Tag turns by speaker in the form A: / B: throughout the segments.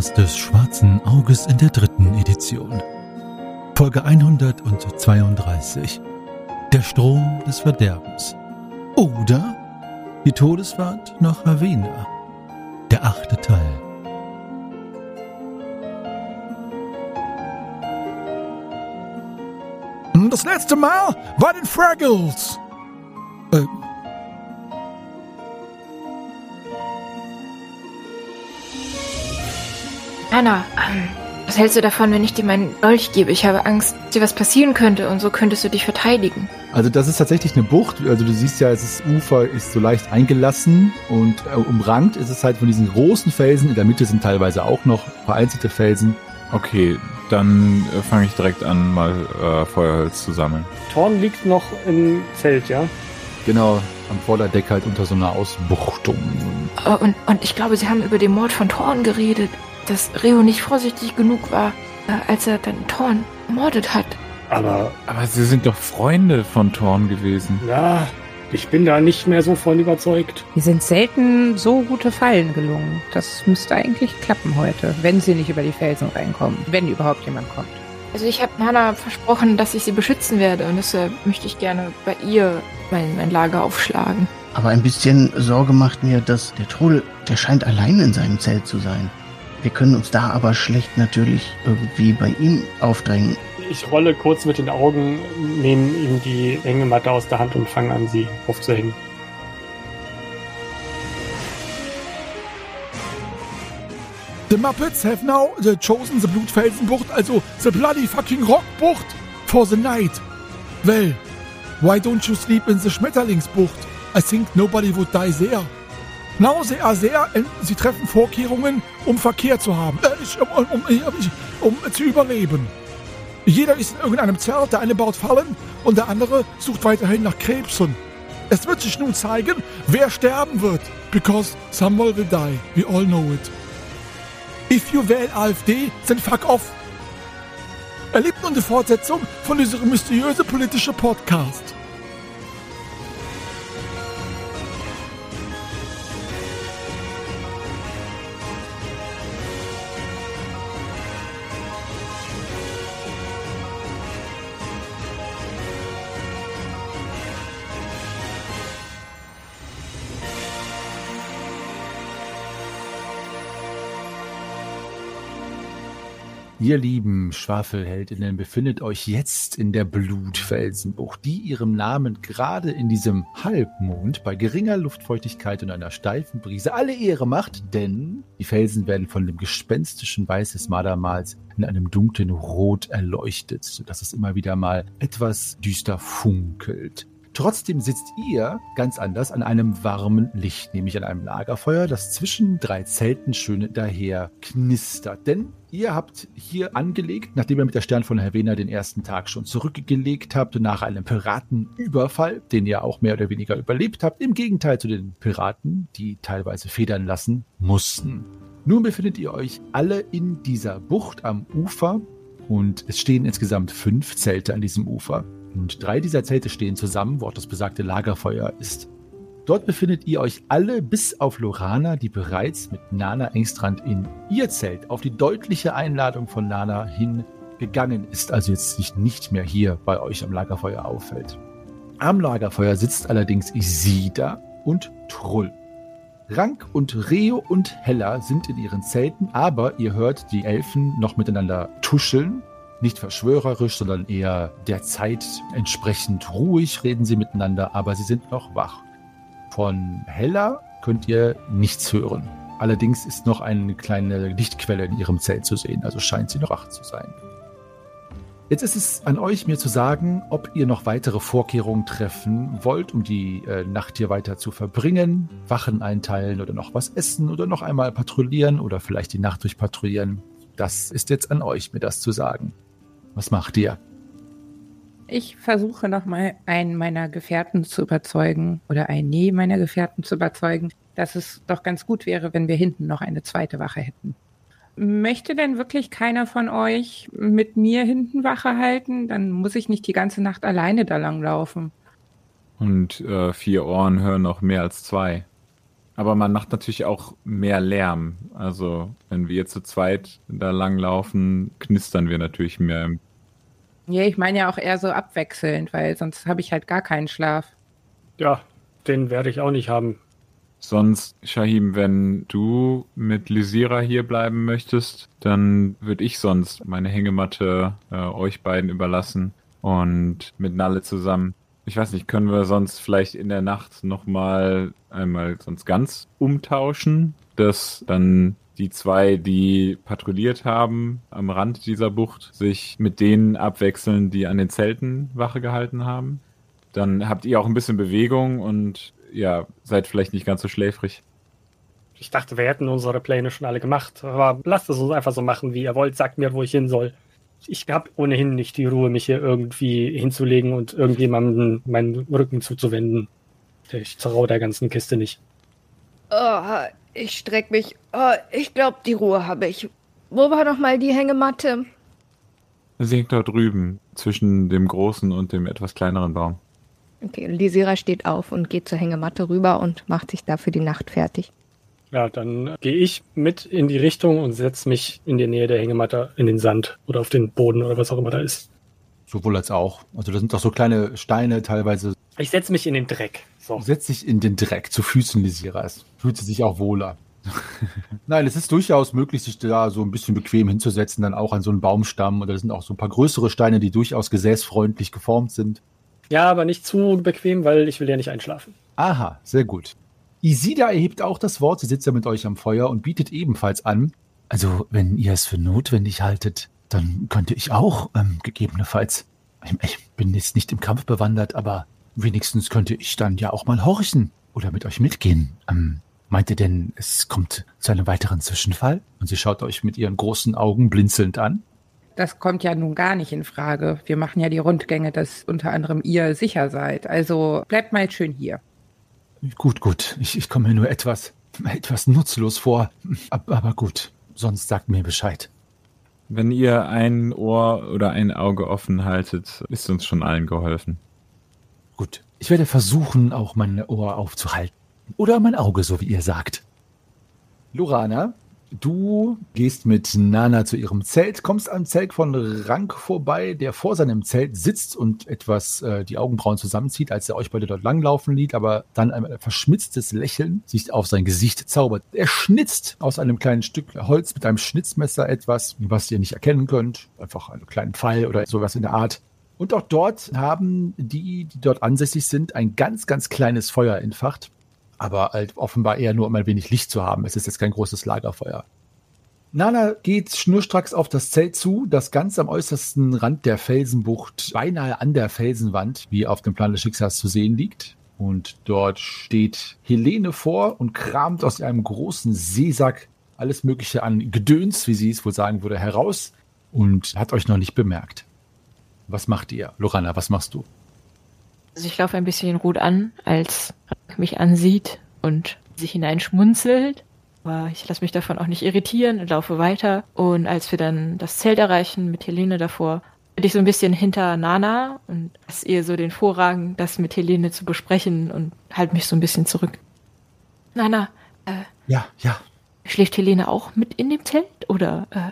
A: Podcast des Schwarzen Auges in der dritten Edition. Folge 132. Der Strom des Verderbens. Oder die Todesfahrt nach Ravenna. Der achte Teil.
B: Das letzte Mal war den Fraggles.
C: Anna, ähm, was hältst du davon, wenn ich dir meinen Dolch gebe? Ich habe Angst, dir was passieren könnte und so könntest du dich verteidigen.
D: Also das ist tatsächlich eine Bucht. Also du siehst ja, das Ufer ist so leicht eingelassen und äh, umrankt ist es halt von diesen großen Felsen. In der Mitte sind teilweise auch noch vereinzelte Felsen.
E: Okay, dann äh, fange ich direkt an, mal äh, Feuerholz zu sammeln.
F: Thorn liegt noch im Zelt, ja?
D: Genau, am Vorderdeck halt unter so einer Ausbuchtung.
C: Oh, und, und ich glaube, sie haben über den Mord von Thorn geredet dass Reo nicht vorsichtig genug war, äh, als er dann Thorn ermordet hat.
F: Aber.
E: Aber sie sind doch Freunde von Thorn gewesen.
F: Ja, ich bin da nicht mehr so von überzeugt.
G: Mir sind selten so gute Fallen gelungen. Das müsste eigentlich klappen heute, wenn sie nicht über die Felsen reinkommen. Wenn überhaupt jemand kommt.
C: Also ich habe Nana versprochen, dass ich sie beschützen werde und deshalb möchte ich gerne bei ihr mein, mein Lager aufschlagen.
H: Aber ein bisschen Sorge macht mir, dass der Troll, der scheint allein in seinem Zelt zu sein. Wir können uns da aber schlecht natürlich irgendwie bei ihm aufdrängen.
F: Ich rolle kurz mit den Augen, nehme ihm die Hängematte aus der Hand und fange an, sie aufzuhängen.
B: The Muppets have now the chosen the Blutfelsenbucht, also the bloody fucking Rockbucht for the night. Well, why don't you sleep in the Schmetterlingsbucht? I think nobody would die there. Are there and sie treffen Vorkehrungen, um Verkehr zu haben, äh, um, um, um, um zu überleben. Jeder ist in irgendeinem Zelt, der eine baut Fallen und der andere sucht weiterhin nach Krebsen. Es wird sich nun zeigen, wer sterben wird. Because someone will die. We all know it. If you wähl AfD, then fuck off. Erlebt nun die Fortsetzung von diesem mysteriösen politischen Podcast.
D: Ihr lieben Schwafelheldinnen befindet euch jetzt in der Blutfelsenbucht, die ihrem Namen gerade in diesem Halbmond bei geringer Luftfeuchtigkeit und einer steifen Brise alle Ehre macht, denn die Felsen werden von dem gespenstischen Weiß des Madamals in einem dunklen Rot erleuchtet, sodass es immer wieder mal etwas düster funkelt. Trotzdem sitzt ihr ganz anders an einem warmen Licht, nämlich an einem Lagerfeuer, das zwischen drei Zelten schön daher knistert. Denn ihr habt hier angelegt, nachdem ihr mit der Stern von Havena den ersten Tag schon zurückgelegt habt, nach einem Piratenüberfall, den ihr auch mehr oder weniger überlebt habt, im Gegenteil zu den Piraten, die teilweise federn lassen mussten. Nun befindet ihr euch alle in dieser Bucht am Ufer und es stehen insgesamt fünf Zelte an diesem Ufer. Und drei dieser Zelte stehen zusammen, wo auch das besagte Lagerfeuer ist. Dort befindet ihr euch alle bis auf Lorana, die bereits mit Nana Engstrand in ihr Zelt auf die deutliche Einladung von Nana hingegangen ist, also jetzt sich nicht mehr hier bei euch am Lagerfeuer auffällt. Am Lagerfeuer sitzt allerdings Isida und Trull. Rank und Reo und Hella sind in ihren Zelten, aber ihr hört die Elfen noch miteinander tuscheln nicht verschwörerisch, sondern eher der Zeit entsprechend ruhig reden sie miteinander, aber sie sind noch wach. Von Hella könnt ihr nichts hören. Allerdings ist noch eine kleine Lichtquelle in ihrem Zelt zu sehen, also scheint sie noch wach zu sein. Jetzt ist es an euch, mir zu sagen, ob ihr noch weitere Vorkehrungen treffen wollt, um die äh, Nacht hier weiter zu verbringen, Wachen einteilen oder noch was essen oder noch einmal patrouillieren oder vielleicht die Nacht durchpatrouillieren. Das ist jetzt an euch, mir das zu sagen. Was macht ihr?
G: Ich versuche nochmal einen meiner Gefährten zu überzeugen oder einen meiner Gefährten zu überzeugen, dass es doch ganz gut wäre, wenn wir hinten noch eine zweite Wache hätten. Möchte denn wirklich keiner von euch mit mir hinten Wache halten? Dann muss ich nicht die ganze Nacht alleine da lang laufen.
E: Und äh, vier Ohren hören noch mehr als zwei. Aber man macht natürlich auch mehr Lärm. Also, wenn wir zu zweit da langlaufen, knistern wir natürlich mehr.
G: Ja, ich meine ja auch eher so abwechselnd, weil sonst habe ich halt gar keinen Schlaf.
F: Ja, den werde ich auch nicht haben.
E: Sonst, Shahim, wenn du mit Lysira hier bleiben möchtest, dann würde ich sonst meine Hängematte äh, euch beiden überlassen und mit Nalle zusammen. Ich weiß nicht, können wir sonst vielleicht in der Nacht nochmal einmal sonst ganz umtauschen, dass dann die zwei, die patrouilliert haben am Rand dieser Bucht, sich mit denen abwechseln, die an den Zelten Wache gehalten haben. Dann habt ihr auch ein bisschen Bewegung und ja, seid vielleicht nicht ganz so schläfrig.
F: Ich dachte, wir hätten unsere Pläne schon alle gemacht. Aber lasst es uns einfach so machen, wie ihr wollt. Sagt mir, wo ich hin soll. Ich habe ohnehin nicht die Ruhe, mich hier irgendwie hinzulegen und irgendjemandem meinen Rücken zuzuwenden. Ich traue der ganzen Kiste nicht.
I: Oh, ich streck mich. Oh, ich glaube, die Ruhe habe ich. Wo war noch mal die Hängematte?
E: Sie hängt da drüben, zwischen dem großen und dem etwas kleineren Baum.
I: Okay, Lisira steht auf und geht zur Hängematte rüber und macht sich da für die Nacht fertig.
F: Ja, dann gehe ich mit in die Richtung und setze mich in die Nähe der Hängematte in den Sand oder auf den Boden oder was auch immer da ist.
D: Sowohl als auch. Also da sind doch so kleine Steine teilweise.
F: Ich setze mich in den Dreck. So.
D: Setz dich in den Dreck zu Füßen Lisiras. Fühlt sie sich auch wohler. Nein, es ist durchaus möglich, sich da so ein bisschen bequem hinzusetzen, dann auch an so einen Baumstamm. Oder da sind auch so ein paar größere Steine, die durchaus gesäßfreundlich geformt sind.
F: Ja, aber nicht zu bequem, weil ich will ja nicht einschlafen.
D: Aha, sehr gut. Isida erhebt auch das Wort, sie sitzt ja mit euch am Feuer und bietet ebenfalls an. Also, wenn ihr es für notwendig haltet, dann könnte ich auch, ähm, gegebenenfalls, ich, ich bin jetzt nicht im Kampf bewandert, aber wenigstens könnte ich dann ja auch mal horchen oder mit euch mitgehen. Ähm, meint ihr denn, es kommt zu einem weiteren Zwischenfall? Und sie schaut euch mit ihren großen Augen blinzelnd an.
G: Das kommt ja nun gar nicht in Frage. Wir machen ja die Rundgänge, dass unter anderem ihr sicher seid. Also bleibt mal schön hier.
D: Gut, gut. Ich, ich komme mir nur etwas, etwas nutzlos vor. Aber, aber gut, sonst sagt mir Bescheid.
E: Wenn ihr ein Ohr oder ein Auge offen haltet, ist uns schon allen geholfen.
D: Gut. Ich werde versuchen, auch mein Ohr aufzuhalten. Oder mein Auge, so wie ihr sagt. Lorana, du gehst mit Nana zu ihrem Zelt, kommst am Zelt von Rank vorbei, der vor seinem Zelt sitzt und etwas äh, die Augenbrauen zusammenzieht, als er euch beide dort langlaufen liegt, aber dann ein verschmitztes Lächeln sich auf sein Gesicht zaubert. Er schnitzt aus einem kleinen Stück Holz mit einem Schnitzmesser etwas, was ihr nicht erkennen könnt. Einfach einen kleinen Pfeil oder sowas in der Art. Und auch dort haben die, die dort ansässig sind, ein ganz, ganz kleines Feuer entfacht aber halt offenbar eher nur, um ein wenig Licht zu haben. Es ist jetzt kein großes Lagerfeuer. Nana geht schnurstracks auf das Zelt zu, das ganz am äußersten Rand der Felsenbucht, beinahe an der Felsenwand, wie auf dem Plan des Schicksals zu sehen liegt. Und dort steht Helene vor und kramt aus einem großen Seesack alles Mögliche an Gedöns, wie sie es wohl sagen würde, heraus und hat euch noch nicht bemerkt. Was macht ihr? Lorana, was machst du?
C: Also ich laufe ein bisschen Ruth an, als mich ansieht und sich hineinschmunzelt. Aber ich lasse mich davon auch nicht irritieren und laufe weiter. Und als wir dann das Zelt erreichen mit Helene davor, bin ich so ein bisschen hinter Nana und lasse ihr so den Vorrang, das mit Helene zu besprechen und halte mich so ein bisschen zurück. Nana, äh,
D: Ja, ja.
C: schläft Helene auch mit in dem Zelt oder äh,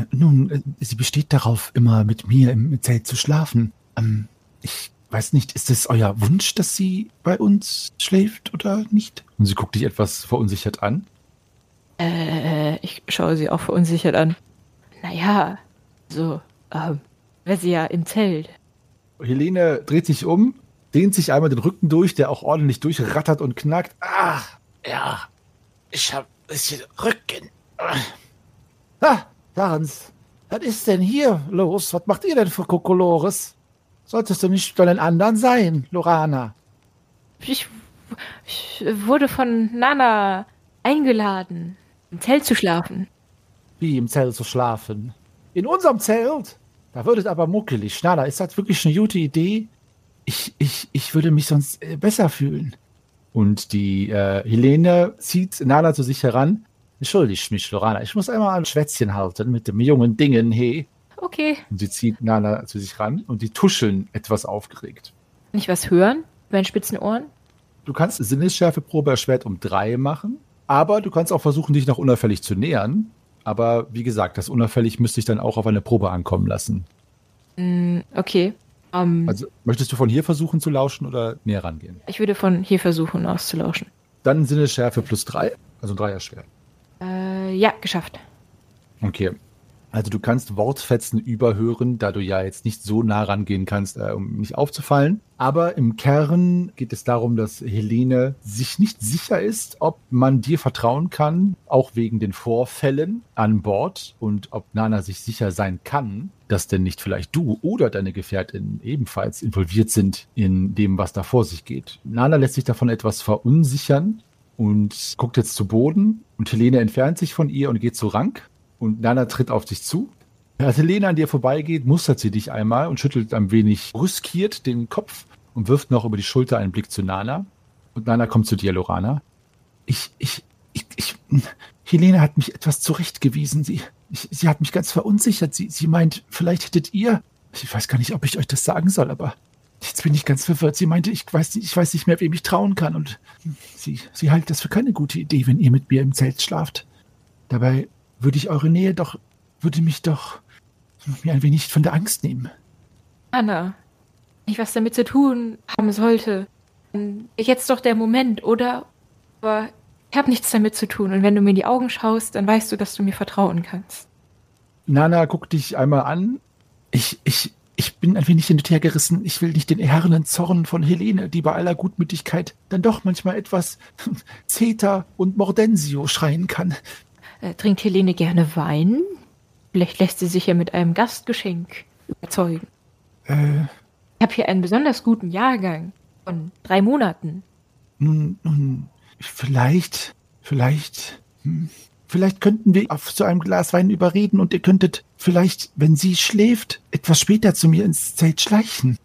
A: Äh, nun, äh, sie besteht darauf, immer mit mir im Zelt zu schlafen. Ähm, ich weiß nicht, ist es euer Wunsch, dass sie bei uns schläft oder nicht?
D: Und sie guckt dich etwas verunsichert an.
C: Äh, ich schaue sie auch verunsichert an. Naja, so, ähm, wäre sie ja im Zelt.
D: Helene dreht sich um, dehnt sich einmal den Rücken durch, der auch ordentlich durchrattert und knackt.
B: Ah, ja. Ich hab ein bisschen Rücken. Ah, Franz, was ist denn hier los? Was macht ihr denn für Kokolores? Solltest du nicht bei den anderen sein, Lorana?
C: Ich, ich wurde von Nana eingeladen, im Zelt zu schlafen.
B: Wie im Zelt zu schlafen? In unserem Zelt? Da wird es aber muckelig. Nana, ist das wirklich eine gute Idee?
A: Ich, ich, ich würde mich sonst äh, besser fühlen.
D: Und die äh, Helene zieht Nana zu sich heran. Entschuldigt mich, Lorana, ich muss einmal ein Schwätzchen halten mit dem jungen Dingen, hey.
C: Okay.
D: Und sie zieht Nana zu sich ran und die tuscheln etwas aufgeregt.
C: Kann ich was hören? Bei den spitzen Ohren?
D: Du kannst Sinnesschärfeprobe erschwert um drei machen, aber du kannst auch versuchen, dich noch unauffällig zu nähern. Aber wie gesagt, das unauffällig müsste ich dann auch auf eine Probe ankommen lassen.
C: Mm, okay. Ähm,
D: Also möchtest du von hier versuchen zu lauschen oder näher rangehen?
C: ich würde von hier versuchen auszulauschen.
D: Dann Sinnesschärfe plus drei, also ein Dreier schwer.
C: Äh, ja, geschafft.
D: Okay. Also du kannst Wortfetzen überhören, da du ja jetzt nicht so nah rangehen kannst, äh, um nicht aufzufallen. Aber im Kern geht es darum, dass Helene sich nicht sicher ist, ob man dir vertrauen kann, auch wegen den Vorfällen an Bord und ob Nana sich sicher sein kann, dass denn nicht vielleicht du oder deine Gefährtin ebenfalls involviert sind in dem, was da vor sich geht. Nana lässt sich davon etwas verunsichern und guckt jetzt zu Boden und Helene entfernt sich von ihr und geht zu Rank und Nana tritt auf dich zu. Als Helene an dir vorbeigeht, mustert sie dich einmal und schüttelt ein wenig brüskiert den Kopf und wirft noch über die Schulter einen Blick zu Nana. Und Nana kommt zu dir, Lorana. Ich, ich, ich, ich, Helene hat mich etwas zurechtgewiesen. Sie, ich, sie hat mich ganz verunsichert. Sie, sie meint, vielleicht hättet ihr, ich weiß gar nicht, ob ich euch das sagen soll, aber jetzt bin ich ganz verwirrt. Sie meinte, ich weiß, ich weiß nicht mehr, wem ich trauen kann und sie, sie hält das für keine gute Idee, wenn ihr mit mir im Zelt schlaft. Dabei würde ich eure Nähe doch, würde mich doch mir ein wenig von der Angst nehmen.
C: Anna, nicht was damit zu tun haben sollte. Jetzt doch der Moment, oder? Aber ich habe nichts damit zu tun. Und wenn du mir in die Augen schaust, dann weißt du, dass du mir vertrauen kannst.
D: Nana guckt dich einmal an. Ich, ich, ich bin ein wenig hin und her gerissen. Ich will nicht den ehernen Zorn von Helene, die bei aller Gutmütigkeit dann doch manchmal etwas Zeta und Mordensio schreien kann.
C: Äh, trinkt Helene gerne Wein? Vielleicht lässt sie sich ja mit einem Gastgeschenk überzeugen.
D: Äh,
C: Ich habe hier einen besonders guten Jahrgang von drei Monaten.
D: nun, nun, vielleicht, vielleicht, hm, vielleicht könnten wir auf so einem Glas Wein überreden und ihr könntet vielleicht, wenn sie schläft, etwas später zu mir ins Zelt schleichen.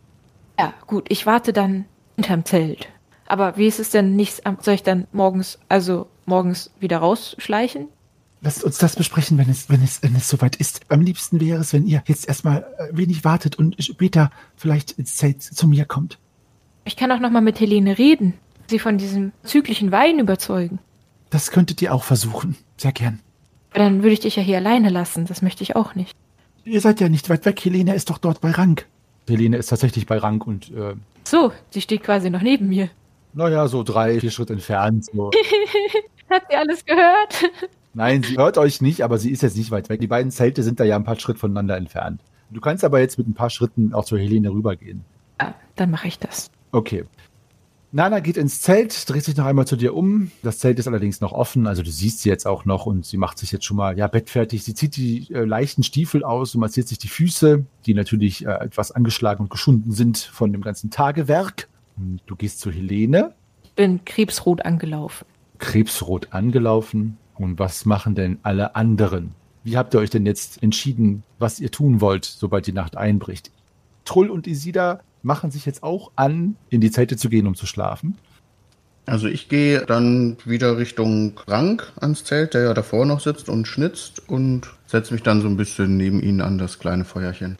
C: Ja, gut, ich warte dann hinterm Zelt. Aber wie ist es denn nicht, soll ich dann morgens, also morgens wieder rausschleichen?
D: Lasst uns das besprechen, wenn es, wenn es, wenn es soweit ist. Am liebsten wäre es, wenn ihr jetzt erstmal äh, wenig wartet und später vielleicht ins Zelt zu mir kommt.
C: Ich kann auch noch mal mit Helene reden, sie von diesem züglichen Wein überzeugen.
D: Das könntet ihr auch versuchen. Sehr gern.
C: Aber dann würde ich dich ja hier alleine lassen, das möchte ich auch nicht.
D: Ihr seid ja nicht weit weg. Helene ist doch dort bei Rank. Helene ist tatsächlich bei Rank und, äh,
C: So, sie steht quasi noch neben mir.
D: naja, so drei, vier Schritte entfernt. So.
C: Hat sie alles gehört?
D: Nein, sie hört euch nicht, aber sie ist jetzt nicht weit weg. Die beiden Zelte sind da ja ein paar Schritt voneinander entfernt. Du kannst aber jetzt mit ein paar Schritten auch zur Helene rübergehen.
C: Ja, dann mache ich das.
D: Okay. Nana geht ins Zelt, dreht sich noch einmal zu dir um. Das Zelt ist allerdings noch offen, also du siehst sie jetzt auch noch und sie macht sich jetzt schon mal ja bettfertig. Sie zieht die äh, leichten Stiefel aus und massiert sich die Füße, die natürlich äh, etwas angeschlagen und geschunden sind von dem ganzen Tagewerk. Und du gehst zu Helene,
C: Ich bin krebsrot angelaufen.
D: krebsrot angelaufen. Und was machen denn alle anderen? Wie habt ihr euch denn jetzt entschieden, was ihr tun wollt, sobald die Nacht einbricht? Trull und Isida machen sich jetzt auch an, in die Zelte zu gehen, um zu schlafen.
H: Also ich gehe dann wieder Richtung Rank ans Zelt, der ja davor noch sitzt und schnitzt und setze mich dann so ein bisschen neben ihn an das kleine Feuerchen.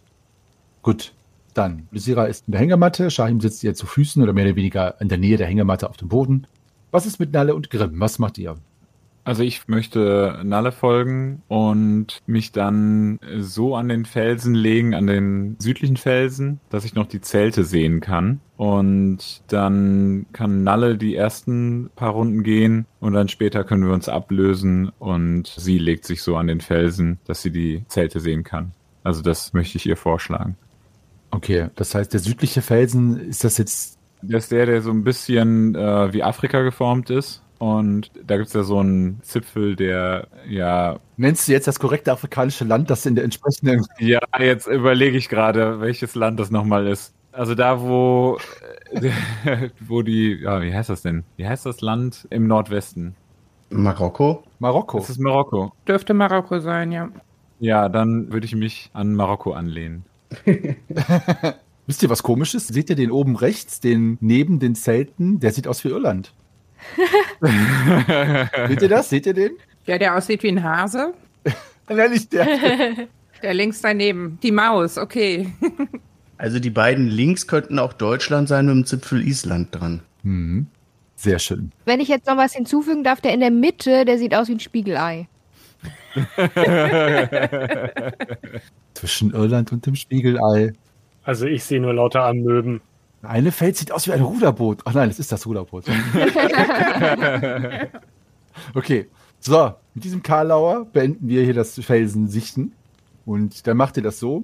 D: Gut, dann. Lysira ist in der Hängematte, Shahim sitzt ihr zu Füßen oder mehr oder weniger in der Nähe der Hängematte auf dem Boden. Was ist mit Nalle und Grimm? Was macht ihr?
E: Also ich möchte Nalle folgen und mich dann so an den Felsen legen, an den südlichen Felsen, dass ich noch die Zelte sehen kann. Und dann kann Nalle die ersten paar Runden gehen und dann später können wir uns ablösen und sie legt sich so an den Felsen, dass sie die Zelte sehen kann. Also das möchte ich ihr vorschlagen.
D: Okay, das heißt, der südliche Felsen, ist das jetzt.
E: Der ist der, der so ein bisschen äh, wie Afrika geformt ist. Und da gibt's ja so einen Zipfel, der ja
D: Nennst du jetzt das korrekte afrikanische Land, das in der entsprechenden.
E: Ja, jetzt überlege ich gerade, welches Land das nochmal ist. Also da, wo, wo die, ja, wie heißt das denn? Wie heißt das Land im Nordwesten?
H: Marokko?
D: Marokko.
E: Das ist Marokko.
G: Dürfte Marokko sein, ja.
E: Ja, dann würde ich mich an Marokko anlehnen.
D: Wisst ihr was komisches? Seht ihr den oben rechts, den neben den Zelten? Der sieht aus wie Irland. Seht ihr das? Seht ihr den?
G: Ja, der aussieht wie ein Hase.
D: Nein, nicht der.
G: Der links daneben. Die Maus, okay.
H: Also die beiden links könnten auch Deutschland sein mit dem Zipfel Island dran.
D: Mhm. Sehr schön.
I: Wenn ich jetzt noch was hinzufügen darf, der in der Mitte, der sieht aus wie ein Spiegelei.
D: Zwischen Irland und dem Spiegelei.
F: Also ich sehe nur lauter Amöben.
D: Eine Feld sieht aus wie ein Ruderboot. Ach nein, das ist das Ruderboot. okay, so, mit diesem Karlauer beenden wir hier das Felsensichten. Und dann macht ihr das so.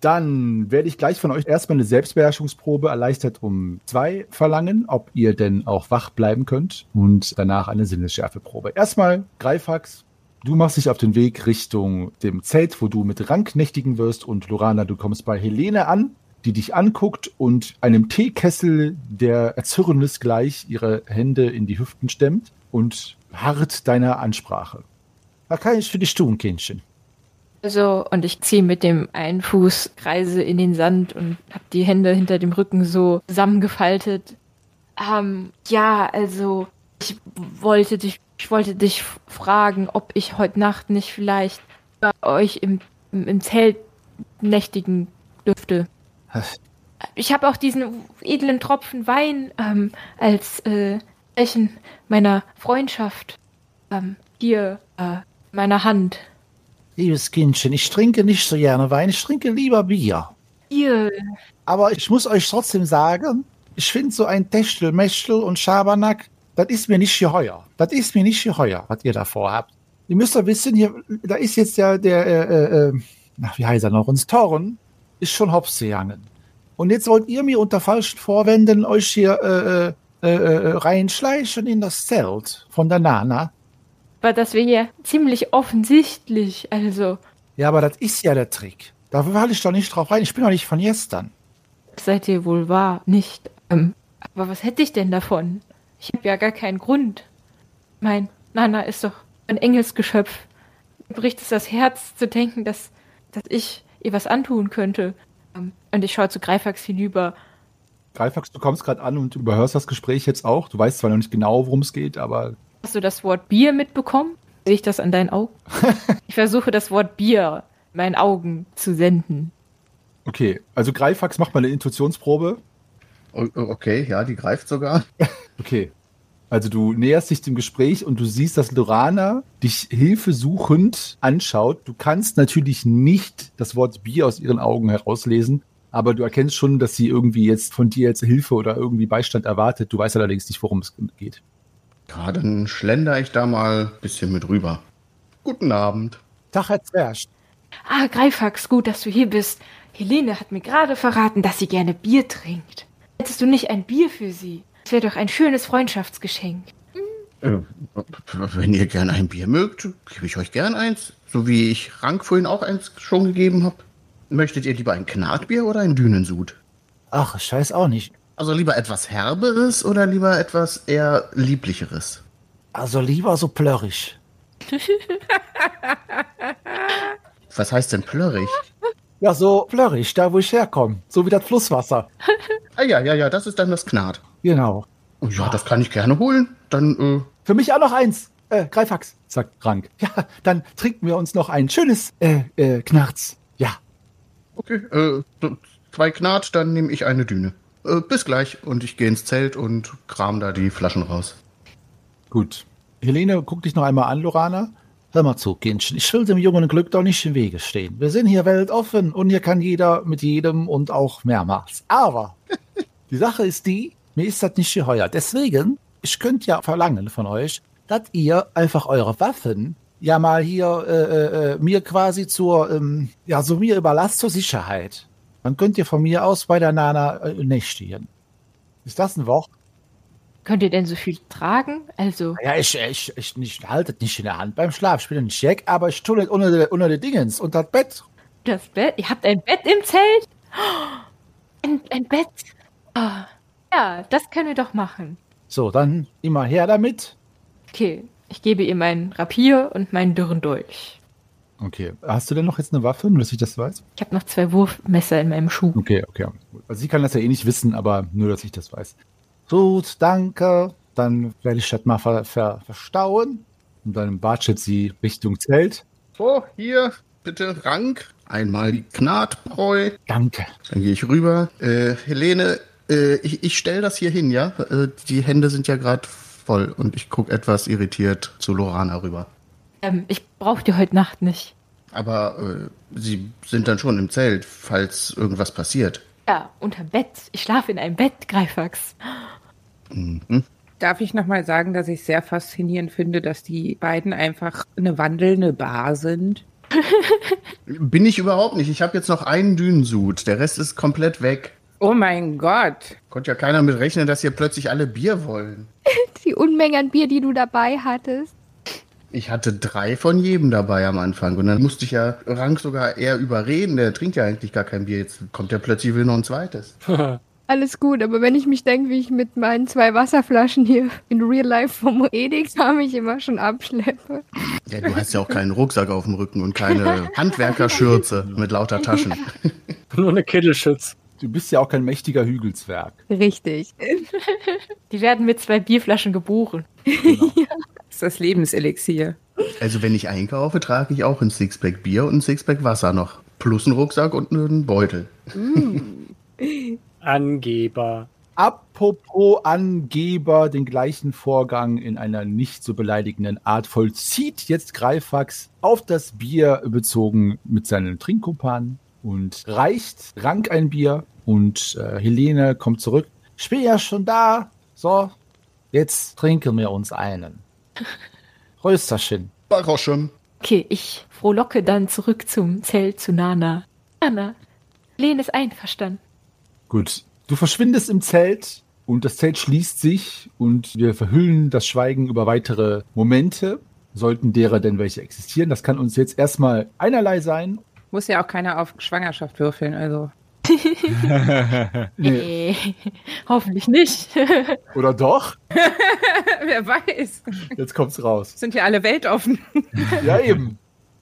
D: Dann werde ich gleich von euch erstmal eine Selbstbeherrschungsprobe erleichtert um zwei verlangen, ob ihr denn auch wach bleiben könnt. Und danach eine Sinnesschärfeprobe. Erstmal, Greifax, du machst dich auf den Weg Richtung dem Zelt, wo du mit Rank nächtigen wirst. Und Lorana, du kommst bei Helene an, die dich anguckt und einem Teekessel, der Erzürnnis gleich ihre Hände in die Hüften stemmt und harrt deiner Ansprache. Was kann ich für dich tun, Kindchen?
C: Also, und ich ziehe mit dem einen Fuß Kreise in den Sand und habe die Hände hinter dem Rücken so zusammengefaltet. Ähm, ja, also, ich wollte dich, ich wollte dich fragen, ob ich heute Nacht nicht vielleicht bei euch im, im Zelt nächtigen dürfte. Ich habe auch diesen edlen Tropfen Wein ähm, als äh, Zeichen meiner Freundschaft ähm, hier äh, meiner Hand.
J: Liebes Kindchen, ich trinke nicht so gerne Wein, ich trinke lieber Bier.
C: Ihr,
J: Aber ich muss euch trotzdem sagen, ich finde so ein Techtel, Mechtel und Schabernack, das ist mir nicht geheuer. Das ist mir nicht geheuer, was ihr da vorhabt. Ihr müsst doch wissen, hier, da ist jetzt ja der, äh, äh, ach, wie heißt er noch, uns Torren, ist schon hops gegangen. Und jetzt wollt ihr mir unter falschen Vorwänden euch hier äh, äh, äh, reinschleichen in das Zelt von der Nana.
C: aber das wäre ja ziemlich offensichtlich. Also,
J: Ja, aber das ist ja der Trick. Da falle ich doch nicht drauf rein. Ich bin doch nicht von gestern.
C: seid ihr wohl wahr, nicht? Ähm, aber was hätte ich denn davon? Ich habe ja gar keinen Grund. Mein Nana ist doch ein Engelsgeschöpf. Bricht es das Herz zu denken, dass, dass ich ihr was antun könnte. Ähm, und ich schaue zu Greifax hinüber.
D: Greifax, du kommst gerade an und überhörst das Gespräch jetzt auch. Du weißt zwar noch nicht genau, worum es geht, aber
C: Hast du das Wort Bier mitbekommen? Sehe ich das an deinen Augen? ich versuche das Wort Bier meinen Augen zu senden.
D: okay. Also Greifax macht mal eine Intuitionsprobe.
H: Okay, ja, die greift sogar.
D: Okay. Also du näherst dich dem Gespräch und du siehst, dass Lorana dich hilfesuchend anschaut. Du kannst natürlich nicht das Wort Bier aus ihren Augen herauslesen, aber du erkennst schon, dass sie irgendwie jetzt von dir jetzt Hilfe oder irgendwie Beistand erwartet. Du weißt allerdings nicht, worum es geht.
H: Ja, dann schlender ich da mal ein bisschen mit rüber. Guten Abend.
J: Tag, Herr Zwerg.
C: Ah, Greifax, gut, dass du hier bist. Helene hat mir gerade verraten, dass sie gerne Bier trinkt. Hättest du nicht ein Bier für sie? Das wäre doch ein schönes Freundschaftsgeschenk.
H: Äh, wenn ihr gern ein Bier mögt, gebe ich euch gern eins. So wie ich Rank vorhin auch eins schon gegeben habe. Möchtet ihr lieber ein Knarkbier oder ein Dünensud?
J: Ach, ich weiß auch nicht.
H: Also lieber etwas Herberes oder lieber etwas eher Lieblicheres?
J: Also lieber so plörrig.
H: Was heißt denn plörrig?
J: Ja, so plörrig, da wo ich herkomme. So wie das Flusswasser.
H: Ah ja, ja, ja, das ist dann das Knat.
J: Genau.
H: Oh, Ja, das kann ich gerne holen. Dann, äh,
J: Für mich auch noch eins. Äh, Greifax, sagt Rank. Ja, dann trinken wir uns noch ein schönes äh, äh, Knarz. Ja.
H: okay, äh, zwei Knat, dann nehme ich eine Düne. Äh, bis gleich. Und ich gehe ins Zelt und kram da die Flaschen raus.
D: Gut. Helene, guck dich noch einmal an, Lorana.
J: Hör mal zu, Kindchen. Ich will dem jungen Glück doch nicht im Wege stehen. Wir sind hier weltoffen und hier kann jeder mit jedem und auch mehrmals. Aber die Sache ist die, mir ist das nicht geheuer. Deswegen, ich könnte ja verlangen von euch, dass ihr einfach eure Waffen ja mal hier äh, äh, äh, mir quasi zur, ähm, ja, so mir überlasst zur Sicherheit. Dann könnt ihr von mir aus bei der Nana äh, nächtigen. Ist das ein Wort?
C: Könnt ihr denn so viel tragen? Also,
J: Ja, ich, ich, ich, ich halte nicht in der Hand beim Schlaf. Ich bin nicht Jack, aber ich tue nicht unter, unter die Dingens, unter das Bett.
C: das Bett? Ihr habt ein Bett im Zelt? Ein, ein Bett? Ah, ja, das können wir doch machen.
J: So, dann immer her damit.
C: Okay, ich gebe ihr mein Rapier und meinen dürren Dolch.
D: Okay. Hast du denn noch jetzt eine Waffe, nur dass ich das weiß?
C: Ich habe noch zwei Wurfmesser in meinem Schuh.
D: Okay, okay. Also sie kann das ja eh nicht wissen, aber nur, dass ich das weiß.
J: Gut, danke. Dann werde ich das mal ver, ver, verstauen.
D: Und dann watschelt sie Richtung Zelt.
H: So, hier, bitte Rank. Einmal die Knatbräu.
J: Danke.
H: Dann gehe ich rüber. Äh, Helene, Äh, ich ich stelle das hier hin, ja? Äh, die Hände sind ja gerade voll und ich gucke etwas irritiert zu Lorana rüber.
C: Ähm, ich brauche die heute Nacht nicht.
H: Aber äh, sie sind dann schon im Zelt, falls irgendwas passiert.
C: Ja, unterm Bett. Ich schlafe in einem Bett, Greifax.
H: Mhm.
G: Darf ich nochmal sagen, dass ich sehr faszinierend finde, dass die beiden einfach eine wandelnde Bar sind?
H: Bin ich überhaupt nicht. Ich habe jetzt noch einen Dünensud. Der Rest ist komplett weg.
G: Oh mein Gott.
H: Konnte ja keiner mit rechnen, dass hier plötzlich alle Bier wollen.
I: Die Unmenge an Bier, die du dabei hattest.
H: Ich hatte drei von jedem dabei am Anfang und dann musste ich ja Rank sogar eher überreden. Der trinkt ja eigentlich gar kein Bier. Jetzt kommt der plötzlich will noch ein zweites.
I: Alles gut, aber wenn ich mich denke, wie ich mit meinen zwei Wasserflaschen hier in Real Life vom Edeka mich immer schon abschleppe.
H: Ja, du hast ja auch keinen Rucksack auf dem Rücken und keine Handwerkerschürze mit lauter Taschen.
F: Nur eine Kittelschütz.
D: Du bist ja auch kein mächtiger Hügelswerk.
I: Richtig.
C: Die werden mit zwei Bierflaschen geboren.
G: Das ist das Lebenselixier.
H: Also wenn ich einkaufe, trage ich auch ein Sixpack Bier und ein Sixpack Wasser noch. Plus einen Rucksack und einen Beutel.
F: Angeber.
D: Apropos Angeber, den gleichen Vorgang in einer nicht so beleidigenden Art vollzieht jetzt Greifax auf das Bier bezogen mit seinen Trinkkumpanen und reicht Rank ein Bier und äh, Helene kommt zurück. Ich bin ja schon da. So, jetzt trinken wir uns einen. Rösterchen.
H: Baroschem.
C: Okay, ich frohlocke dann zurück zum Zelt zu Nana. Nana, Lene ist einverstanden.
D: Gut, du verschwindest im Zelt und das Zelt schließt sich und wir verhüllen das Schweigen über weitere Momente, sollten derer denn welche existieren. Das kann uns jetzt erstmal einerlei sein.
G: Muss ja auch keiner auf Schwangerschaft würfeln, also.
C: Nee. hoffentlich nicht.
D: Oder doch?
G: Wer weiß.
D: Jetzt kommt's raus.
G: Sind ja alle weltoffen.
D: Ja, eben.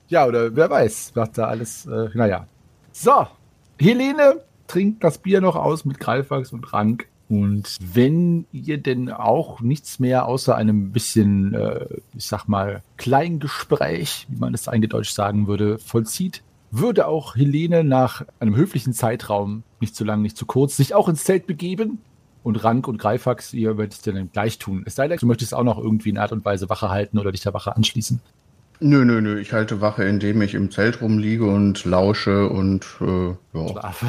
D: Ja, oder wer weiß, was da alles, äh, naja. So, Helene trinkt das Bier noch aus mit Greifax und Rank. Und wenn ihr denn auch nichts mehr außer einem bisschen, äh, ich sag mal, Kleingespräch, wie man es eingedeutscht sagen würde, vollzieht, würde auch Helene nach einem höflichen Zeitraum, nicht zu lang, nicht zu kurz, sich auch ins Zelt begeben. Und Rank und Greifax, ihr werdet es dann gleich tun. Es sei denn, du möchtest auch noch irgendwie in Art und Weise Wache halten oder dich der Wache anschließen.
H: Nö, nö, nö. Ich halte Wache, indem ich im Zelt rumliege und lausche und äh, ja.
D: Schlaf.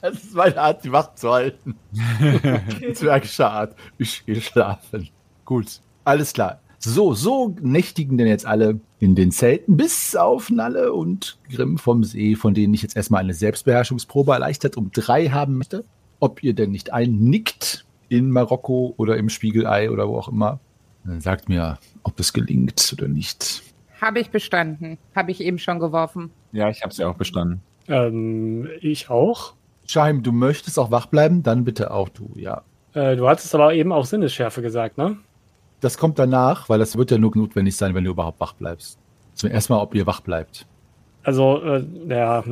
D: das ist meine Art, die Wacht zu halten. Zwergische Art. Ich gehe schlafen. Gut, alles klar. So, so nächtigen denn jetzt alle in den Zelten, bis auf Nalle und Grimm vom See, von denen ich jetzt erstmal eine Selbstbeherrschungsprobe erleichtert um drei haben möchte. Ob ihr denn nicht einnickt in Marokko oder im Spiegelei oder wo auch immer. Dann sagt mir, ob das gelingt oder nicht.
G: Habe ich bestanden. Habe ich eben schon geworfen.
E: Ja, ich habe sie auch bestanden.
F: Ähm, ich auch.
D: Scheim, du möchtest auch wach bleiben? Dann bitte auch du, ja.
F: Äh, du hattest aber eben auch Sinnesschärfe gesagt, ne?
D: Das kommt danach, weil das wird ja nur notwendig sein, wenn du überhaupt wach bleibst. Zuerst mal, ob ihr wach bleibt.
F: Also, äh, ja,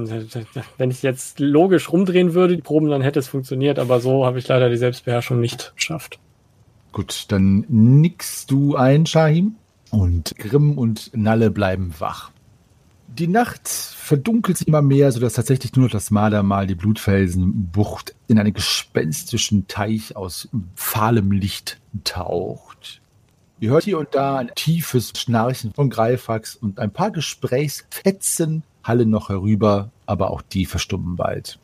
F: wenn ich jetzt logisch rumdrehen würde, die Proben, dann hätte es funktioniert, aber so habe ich leider die Selbstbeherrschung nicht geschafft.
D: Gut, dann nickst du ein, Shahim. Und Grimm und Nalle bleiben wach. Die Nacht verdunkelt sich immer mehr, sodass tatsächlich nur noch das Mardermal die Blutfelsenbucht in einen gespenstischen Teich aus fahlem Licht taucht. Ihr hört hier und da ein tiefes Schnarchen von Greifax und ein paar Gesprächsfetzen hallen noch herüber, aber auch die verstummen bald.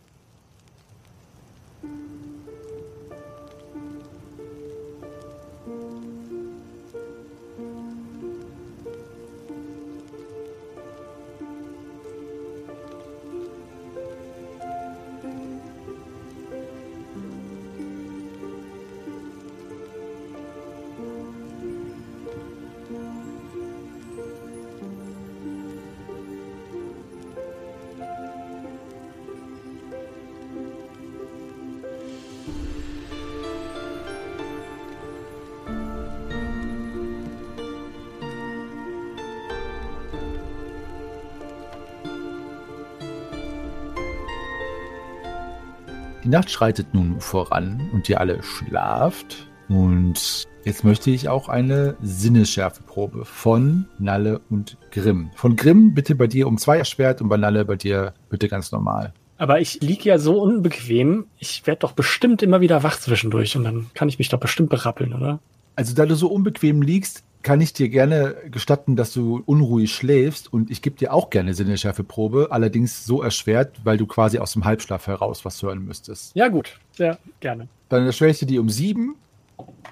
D: Die Nacht schreitet nun voran und ihr alle schlaft. Und jetzt möchte ich auch eine Sinnesschärfeprobe von Nalle und Grimm. Von Grimm bitte bei dir um zwei erschwert und bei Nalle bei dir bitte ganz normal.
F: Aber ich liege ja so unbequem, ich werde doch bestimmt immer wieder wach zwischendurch und dann kann ich mich doch bestimmt berappeln, oder?
D: Also da du so unbequem liegst, kann ich dir gerne gestatten, dass du unruhig schläfst und ich gebe dir auch gerne Sinneschärfeprobe, allerdings so erschwert, weil du quasi aus dem Halbschlaf heraus was hören müsstest.
F: Ja, gut. Sehr gerne.
D: Dann erschwere ich dir die um sieben.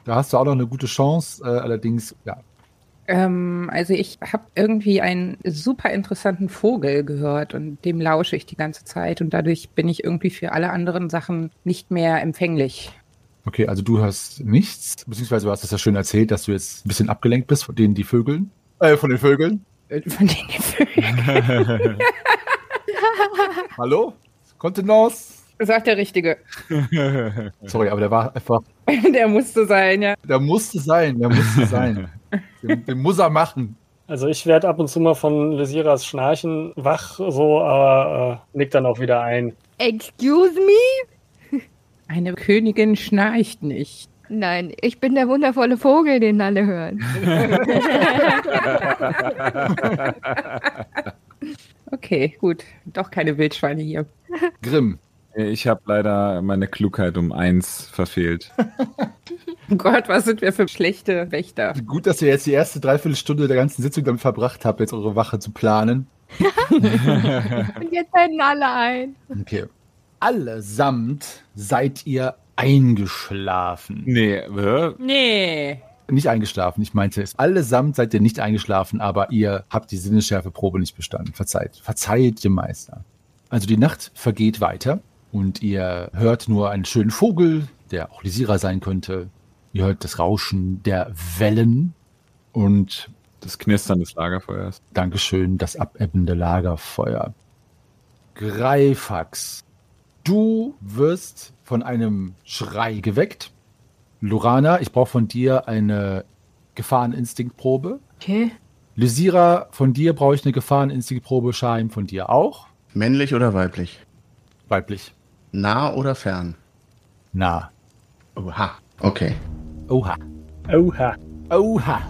D: Da hast du auch noch eine gute Chance, äh, allerdings, ja.
G: Ähm, also ich habe irgendwie einen super interessanten Vogel gehört und dem lausche ich die ganze Zeit und dadurch bin ich irgendwie für alle anderen Sachen nicht mehr empfänglich.
D: Okay, also du hast nichts, beziehungsweise du hast es ja schön erzählt, dass du jetzt ein bisschen abgelenkt bist von denen die Vögeln, äh, von den Vögeln.
G: Äh, Von denen die Vögel.
D: Hallo? Kontenance?
G: Sagt der Richtige.
D: Sorry, aber der war einfach,
G: Der musste sein, ja.
D: der musste sein, der musste sein. Den, den muss er machen.
F: Also ich werde ab und zu mal von Lesiras Schnarchen wach, so, aber äh, nick dann auch wieder ein.
I: Excuse me?
G: Eine Königin schnarcht nicht.
I: Nein, ich bin der wundervolle Vogel, den alle hören.
G: Okay, gut. Doch keine Wildschweine hier.
D: Grimm.
E: Ich habe leider meine Klugheit um eins verfehlt.
G: Oh Gott, was sind wir für schlechte Wächter?
D: Gut, dass ihr jetzt die erste Dreiviertelstunde der ganzen Sitzung damit verbracht habt, jetzt eure Wache zu planen.
I: Und jetzt halten alle ein.
D: Okay. Allesamt seid ihr eingeschlafen.
E: Nee, äh,
G: Nee.
D: Nicht eingeschlafen, ich meinte es. Allesamt seid ihr nicht eingeschlafen, aber ihr habt die Sinnesschärfeprobe nicht bestanden. Verzeiht. Verzeiht dem Meister. Also die Nacht vergeht weiter und ihr hört nur einen schönen Vogel, der auch Lisira sein könnte. Ihr hört das Rauschen der Wellen und
E: das Knistern des Lagerfeuers.
D: Dankeschön, das abebbende Lagerfeuer. Greifax, du wirst von einem Schrei geweckt. Lorana, ich brauche von dir eine Gefahreninstinktprobe.
C: Okay.
D: Lysira, von dir brauche ich eine Gefahreninstinktprobe. Shaim, von dir auch.
H: Männlich oder weiblich?
D: Weiblich.
H: Nah oder fern?
D: Na.
H: Oha. Okay.
D: Oha.
F: Oha.
D: Oha.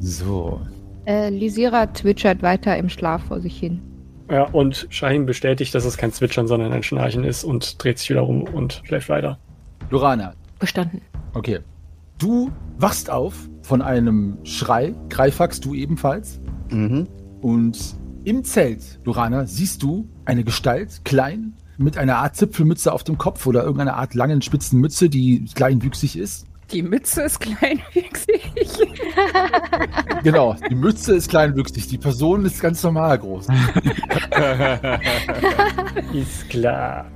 D: So.
I: Äh, Lisira zwitschert weiter im Schlaf vor sich hin.
F: Ja, und Shahim bestätigt, dass es kein Zwitschern, sondern ein Schnarchen ist und dreht sich wieder um und schläft weiter.
D: Lorana,
C: Bestanden.
D: okay. Du wachst auf von einem Schrei. Greifax, du ebenfalls.
H: Mhm.
D: Und im Zelt, Lorana, siehst du eine Gestalt, klein, mit einer Art Zipfelmütze auf dem Kopf oder irgendeiner Art langen, spitzen Mütze, die kleinwüchsig ist.
G: Die Mütze ist kleinwüchsig.
D: Genau, die Mütze ist kleinwüchsig, die Person ist ganz normal groß.
F: Ist klar.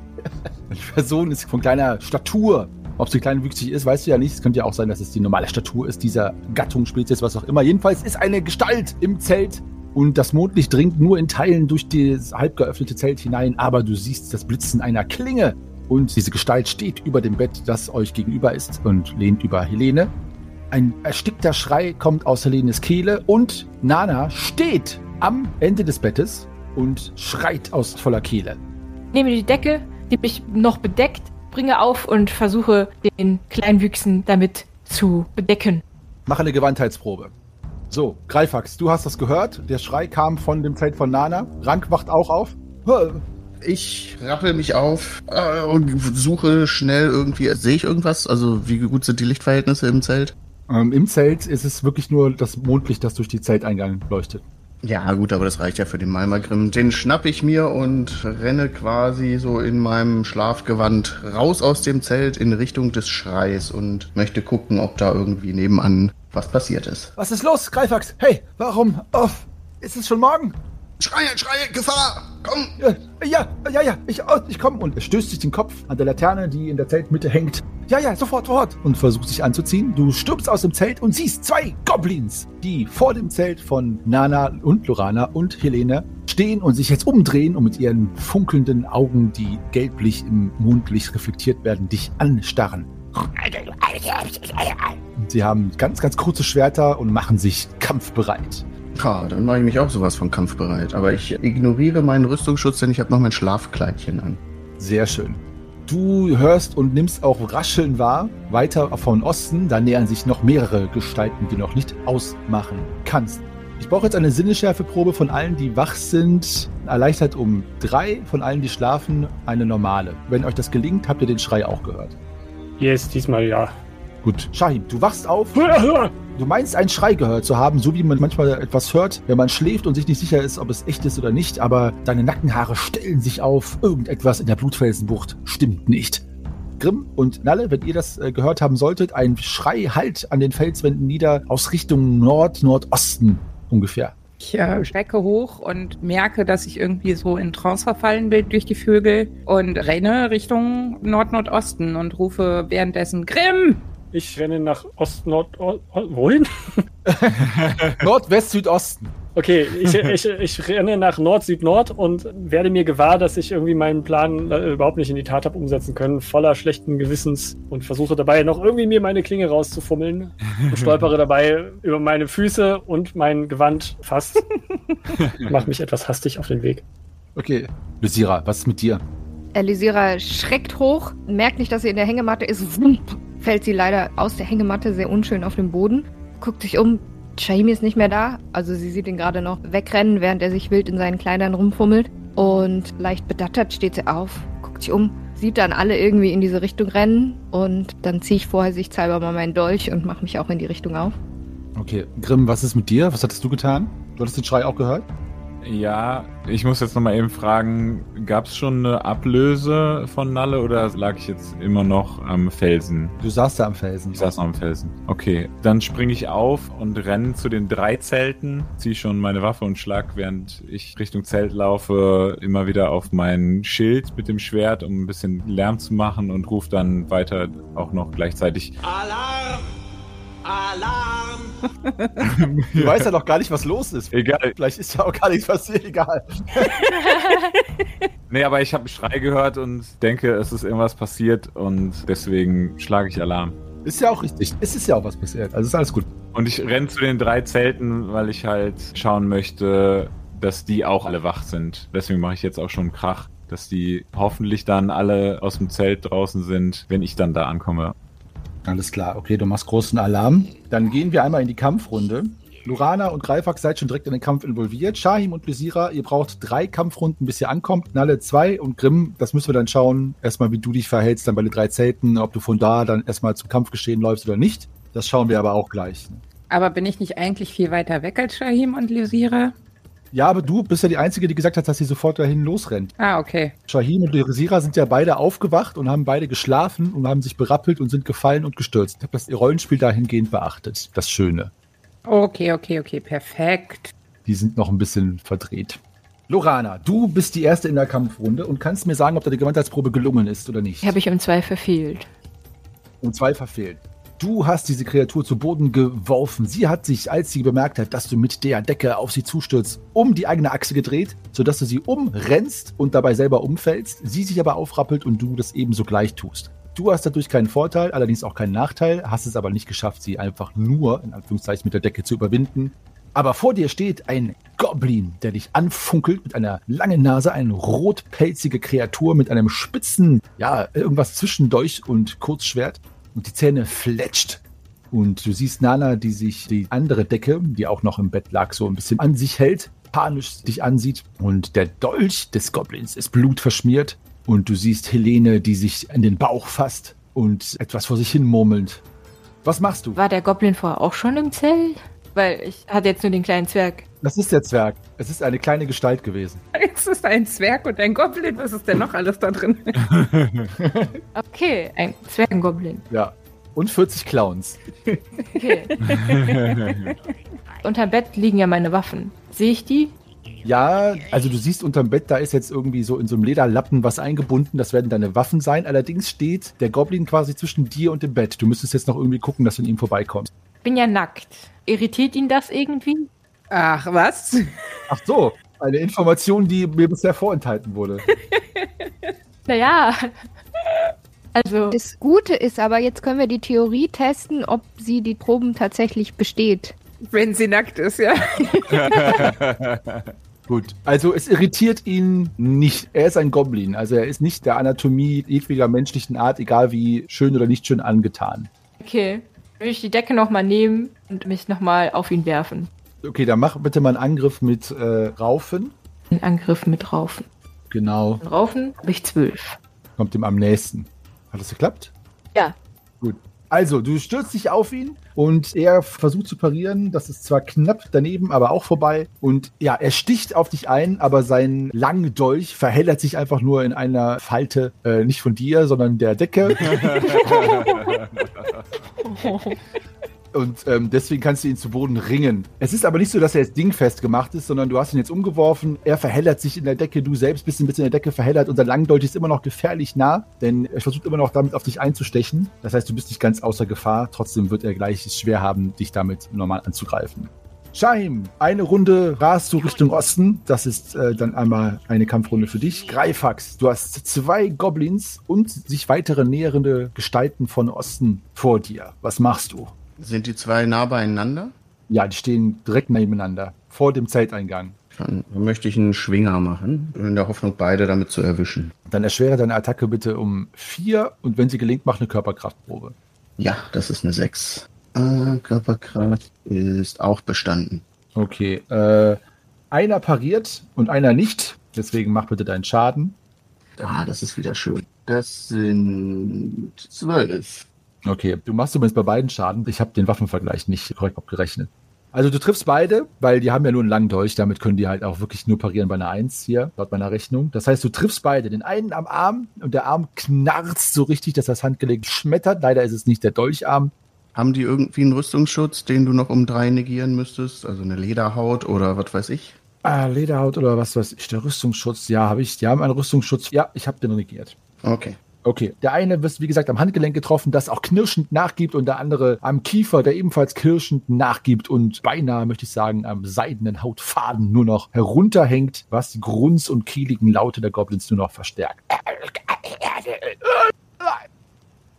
D: Die Person ist von kleiner Statur. Ob sie kleinwüchsig ist, weißt du ja nicht. Es könnte ja auch sein, dass es die normale Statur ist, dieser Gattung, Spezies, was auch immer. Jedenfalls ist eine Gestalt im Zelt und das Mondlicht dringt nur in Teilen durch das halb geöffnete Zelt hinein, aber du siehst das Blitzen einer Klinge und diese Gestalt steht über dem Bett, das euch gegenüber ist und lehnt über Helene. Ein erstickter Schrei kommt aus Helenes Kehle und Nana steht am Ende des Bettes und schreit aus voller Kehle.
C: Nehme die Decke, die mich noch bedeckt, bringe auf und versuche, den Kleinwüchsen damit zu bedecken.
D: Mache eine Gewandtheitsprobe. So, Greifax, du hast das gehört. Der Schrei kam von dem Zelt von Nana. Rank wacht auch auf.
H: Ich rappel mich auf äh, und suche schnell irgendwie. Sehe ich irgendwas? Also, wie gut sind die Lichtverhältnisse im Zelt?
D: Ähm, Im Zelt ist es wirklich nur das Mondlicht, das durch die Zelteingang leuchtet.
H: Ja, gut, aber das reicht ja für den Malmagrim. Den schnapp ich mir und renne quasi so in meinem Schlafgewand raus aus dem Zelt in Richtung des Schreis und möchte gucken, ob da irgendwie nebenan was passiert ist.
D: Was ist los, Greifax? Hey, warum? Oh, ist es schon morgen?
H: Schreie, schreie, Gefahr! Komm!
D: Ja, ja, ja, ja, ich, oh, ich komme. Und er stößt sich den Kopf an der Laterne, die in der Zeltmitte hängt. Ja, ja, sofort, sofort. Und versucht sich anzuziehen. Du stürmst aus dem Zelt und siehst zwei Goblins, die vor dem Zelt von Nana und Lorana und Helene stehen und sich jetzt umdrehen und mit ihren funkelnden Augen, die gelblich im Mondlicht reflektiert werden, dich anstarren. Sie haben ganz, ganz kurze Schwerter und machen sich kampfbereit.
H: Ja, dann mache ich mich auch sowas von kampfbereit. Aber ich ignoriere meinen Rüstungsschutz, denn ich habe noch mein Schlafkleidchen an.
D: Sehr schön. Du hörst und nimmst auch Rascheln wahr, weiter von Osten. Da nähern sich noch mehrere Gestalten, die du noch nicht ausmachen kannst. Ich brauche jetzt eine Sinnesschärfeprobe von allen, die wach sind. Erleichtert um drei, von allen, die schlafen, eine normale. Wenn euch das gelingt, habt ihr den Schrei auch gehört.
F: Yes, diesmal ja.
D: Gut. Shahim, du wachst auf. Du meinst, einen Schrei gehört zu haben, so wie man manchmal etwas hört, wenn man schläft und sich nicht sicher ist, ob es echt ist oder nicht, aber deine Nackenhaare stellen sich auf. Irgendetwas in der Blutfelsenbucht stimmt nicht. Grimm und Nalle, wenn ihr das äh, gehört haben solltet, ein Schrei halt an den Felswänden nieder aus Richtung Nord-Nordosten ungefähr.
G: Ich äh, schrecke hoch und merke, dass ich irgendwie so in Trance verfallen bin durch die Vögel und renne Richtung Nord-Nordosten und rufe währenddessen Grimm!
F: Ich renne nach Ost, Nord, o, o, wohin?
D: Nordwest, Südosten.
F: Okay, ich, ich, ich renne nach Nord, Süd, Nord und werde mir gewahr, dass ich irgendwie meinen Plan äh, überhaupt nicht in die Tat habe umsetzen können, voller schlechten Gewissens und versuche dabei noch irgendwie mir meine Klinge rauszufummeln und stolpere dabei über meine Füße und mein Gewand fast. Mach mich etwas hastig auf den Weg.
D: Okay. Lysira, was ist mit dir?
I: Elisira schreckt hoch, merkt nicht, dass sie in der Hängematte ist. Fällt sie leider aus der Hängematte sehr unschön auf den Boden, guckt sich um. Shahim ist nicht mehr da, also sie sieht ihn gerade noch wegrennen, während er sich wild in seinen Kleidern rumfummelt. Und leicht bedattert steht sie auf, guckt sich um, sieht dann alle irgendwie in diese Richtung rennen und dann ziehe ich vorsichtshalber mal meinen Dolch und mache mich auch in die Richtung auf.
D: Okay. Grimm, was ist mit dir? Was hattest du getan? Du hattest den Schrei auch gehört?
E: Ja, ich muss jetzt nochmal eben fragen, gab es schon eine Ablöse von Nalle oder lag ich jetzt immer noch am Felsen?
D: Du saßt da am Felsen.
E: Ich saß noch am Felsen. Okay, dann springe ich auf und renne zu den drei Zelten, ziehe schon meine Waffe und schlag, während ich Richtung Zelt laufe, immer wieder auf mein Schild mit dem Schwert, um ein bisschen Lärm zu machen und rufe dann weiter auch noch gleichzeitig
K: Alarm! Alarm!
D: Du weißt ja noch gar nicht, was los ist.
E: Egal.
D: Vielleicht ist ja auch gar nichts passiert, egal.
E: Nee, aber ich habe einen Schrei gehört und denke, es ist irgendwas passiert und deswegen schlage ich Alarm.
D: Ist ja auch richtig. Es ist ja auch was passiert. Also ist alles gut.
E: Und ich renne zu den drei Zelten, weil ich halt schauen möchte, dass die auch alle wach sind. Deswegen mache ich jetzt auch schon einen Krach, dass die hoffentlich dann alle aus dem Zelt draußen sind, wenn ich dann da ankomme.
D: Alles klar. Okay, du machst großen Alarm. Dann gehen wir einmal in die Kampfrunde. Lurana und Greifax seid schon direkt in den Kampf involviert. Shahim und Lysira, ihr braucht drei Kampfrunden, bis ihr ankommt. Nalle zwei und Grimm, das müssen wir dann schauen. Erstmal, wie du dich verhältst dann bei den drei Zelten, ob du von da dann erstmal zum Kampfgeschehen läufst oder nicht. Das schauen wir aber auch gleich.
G: Aber bin ich nicht eigentlich viel weiter weg als Shahim und Lysira?
D: Ja, aber du bist ja die Einzige, die gesagt hat, dass sie sofort dahin losrennt.
G: Ah, okay.
D: Shahim und Lysira sind ja beide aufgewacht und haben beide geschlafen und haben sich berappelt und sind gefallen und gestürzt. Ich habe das Rollenspiel dahingehend beachtet. Das Schöne.
G: Okay, okay, okay, perfekt.
D: Die sind noch ein bisschen verdreht. Lorana, du bist die Erste in der Kampfrunde und kannst mir sagen, ob deine Gewandheitsprobe gelungen ist oder nicht.
C: Die habe ich um zwei verfehlt.
D: um zwei verfehlt. Du hast diese Kreatur zu Boden geworfen. Sie hat sich, als sie bemerkt hat, dass du mit der Decke auf sie zustürzt, um die eigene Achse gedreht, sodass du sie umrennst und dabei selber umfällst. Sie sich aber aufrappelt und du das ebenso gleich tust. Du hast dadurch keinen Vorteil, allerdings auch keinen Nachteil, hast es aber nicht geschafft, sie einfach nur, in Anführungszeichen, mit der Decke zu überwinden. Aber vor dir steht ein Goblin, der dich anfunkelt mit einer langen Nase, eine rotpelzige Kreatur mit einem spitzen, ja, irgendwas zwischen Dolch und Kurzschwert. Und die Zähne fletscht. Und du siehst Nana, die sich die andere Decke, die auch noch im Bett lag, so ein bisschen an sich hält, panisch dich ansieht. Und der Dolch des Goblins ist blutverschmiert. Und du siehst Helene, die sich an den Bauch fasst und etwas vor sich hin murmelnd. Was machst du?
C: War der Goblin vorher auch schon im Zelt? Weil ich hatte jetzt nur den kleinen Zwerg.
D: Das ist der Zwerg. Es ist eine kleine Gestalt gewesen.
G: Es ist ein Zwerg und ein Goblin. Was ist denn noch alles da drin?
C: Okay, ein Zwergengoblin.
D: Ja. Und 40 Clowns.
C: Okay. Unterm Bett liegen ja meine Waffen. Sehe ich die?
D: Ja, also du siehst unterm Bett, da ist jetzt irgendwie so in so einem Lederlappen was eingebunden. Das werden deine Waffen sein. Allerdings steht der Goblin quasi zwischen dir und dem Bett. Du müsstest jetzt noch irgendwie gucken, dass du an ihm vorbeikommst.
C: Bin ja nackt. Irritiert ihn das irgendwie?
G: Ach, was?
D: Ach so, eine Information, die mir bisher vorenthalten wurde.
C: Naja. Also,
I: Das Gute ist aber, jetzt können wir die Theorie testen, ob sie die Proben tatsächlich besteht.
G: Wenn sie nackt ist, ja.
D: Gut, also es irritiert ihn nicht. Er ist ein Goblin, also er ist nicht der Anatomie jedweder menschlichen Art, egal wie schön oder nicht schön angetan.
C: okay. Würde ich die Decke nochmal nehmen und mich nochmal auf ihn werfen.
D: Okay, dann mach bitte mal einen Angriff mit äh, Raufen.
C: Ein Angriff mit Raufen.
D: Genau,
C: Raufen habe ich zwölf.
D: kommt ihm am nächsten. Hat das geklappt?
C: Ja.
D: Gut. Also, du stürzt dich auf ihn und er versucht zu parieren. Das ist zwar knapp daneben, aber auch vorbei. Und ja, er sticht auf dich ein, aber sein langen Dolch verheddert sich einfach nur in einer Falte, äh, nicht von dir, sondern der Decke. Und ähm, deswegen kannst du ihn zu Boden ringen. Es ist aber nicht so, dass er jetzt dingfest gemacht ist, sondern du hast ihn jetzt umgeworfen. Er verheddert sich in der Decke, du selbst bist ein bisschen in der Decke verheddert. Unser Langdolch ist immer noch gefährlich nah, denn er versucht immer noch damit auf dich einzustechen. Das heißt, du bist nicht ganz außer Gefahr. Trotzdem wird er gleich schwer haben, dich damit normal anzugreifen. Shahim, eine Runde rast du Richtung Osten. Das ist äh, dann einmal eine Kampfrunde für dich. Greifax, du hast zwei Goblins und sich weitere näherende Gestalten von Osten vor dir. Was machst du?
H: Sind die zwei nah beieinander?
D: Ja, die stehen direkt nebeneinander, vor dem Zelteingang.
H: Dann möchte ich einen Schwinger machen, in der Hoffnung, beide damit zu erwischen.
D: Dann erschwere deine Attacke bitte um vier und wenn sie gelingt, mach eine Körperkraftprobe.
H: Ja, das ist eine 6. Äh, Körperkraft ist auch bestanden.
D: Okay, äh, einer pariert und einer nicht, deswegen mach bitte deinen Schaden.
H: Ah, das ist wieder schön. Das sind 12.
D: Okay, du machst übrigens bei beiden Schaden. Ich habe den Waffenvergleich nicht korrekt abgerechnet. Also du triffst beide, weil die haben ja nur einen langen Dolch, damit können die halt auch wirklich nur parieren bei einer Eins hier, laut meiner Rechnung. Das heißt, du triffst beide, den einen am Arm und der Arm knarzt so richtig, dass das Handgelenk schmettert. Leider ist es nicht der Dolcharm.
H: Haben die irgendwie einen Rüstungsschutz, den du noch um drei negieren müsstest? Also eine Lederhaut oder was weiß ich?
D: Ah, Lederhaut oder was weiß ich, der Rüstungsschutz. Ja, habe ich. Die haben einen Rüstungsschutz. Ja, ich habe den regiert.
H: Okay.
D: Okay, der eine wird, wie gesagt, am Handgelenk getroffen, das auch knirschend nachgibt und der andere am Kiefer, der ebenfalls knirschend nachgibt und beinahe, möchte ich sagen, am seidenen Hautfaden nur noch herunterhängt, was die Grunz- und kieligen Laute der Goblins nur noch verstärkt.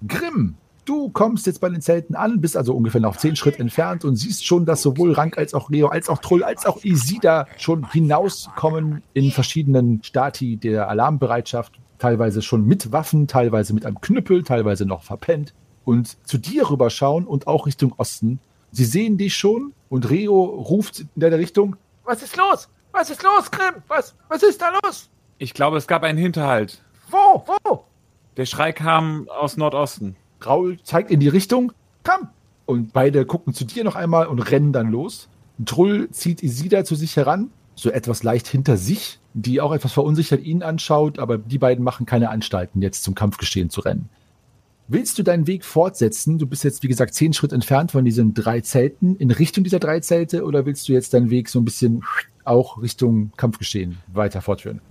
D: Grimm, du kommst jetzt bei den Zelten an, bist also ungefähr noch zehn Schritt entfernt und siehst schon, dass sowohl Rank als auch Leo, als auch Troll, als auch Isida schon hinauskommen in verschiedenen Stati der Alarmbereitschaft teilweise schon mit Waffen, teilweise mit einem Knüppel, teilweise noch verpennt und zu dir rüberschauen und auch Richtung Osten. Sie sehen dich schon und Reo ruft in deine Richtung.
B: Was ist los? Was ist los, Grimm? Was, was ist da los?
E: Ich glaube, es gab einen Hinterhalt.
B: Wo? Wo?
E: Der Schrei kam aus Nordosten.
D: Raul zeigt in die Richtung. Komm! Und beide gucken zu dir noch einmal und rennen dann los. Trull zieht Isida zu sich heran, so etwas leicht hinter sich, die auch etwas verunsichert ihn anschaut, aber die beiden machen keine Anstalten, jetzt zum Kampfgeschehen zu rennen. Willst du deinen Weg fortsetzen? Du bist jetzt, wie gesagt, zehn Schritt entfernt von diesen drei Zelten, in Richtung dieser drei Zelte, oder willst du jetzt deinen Weg so ein bisschen auch Richtung Kampfgeschehen weiter fortführen?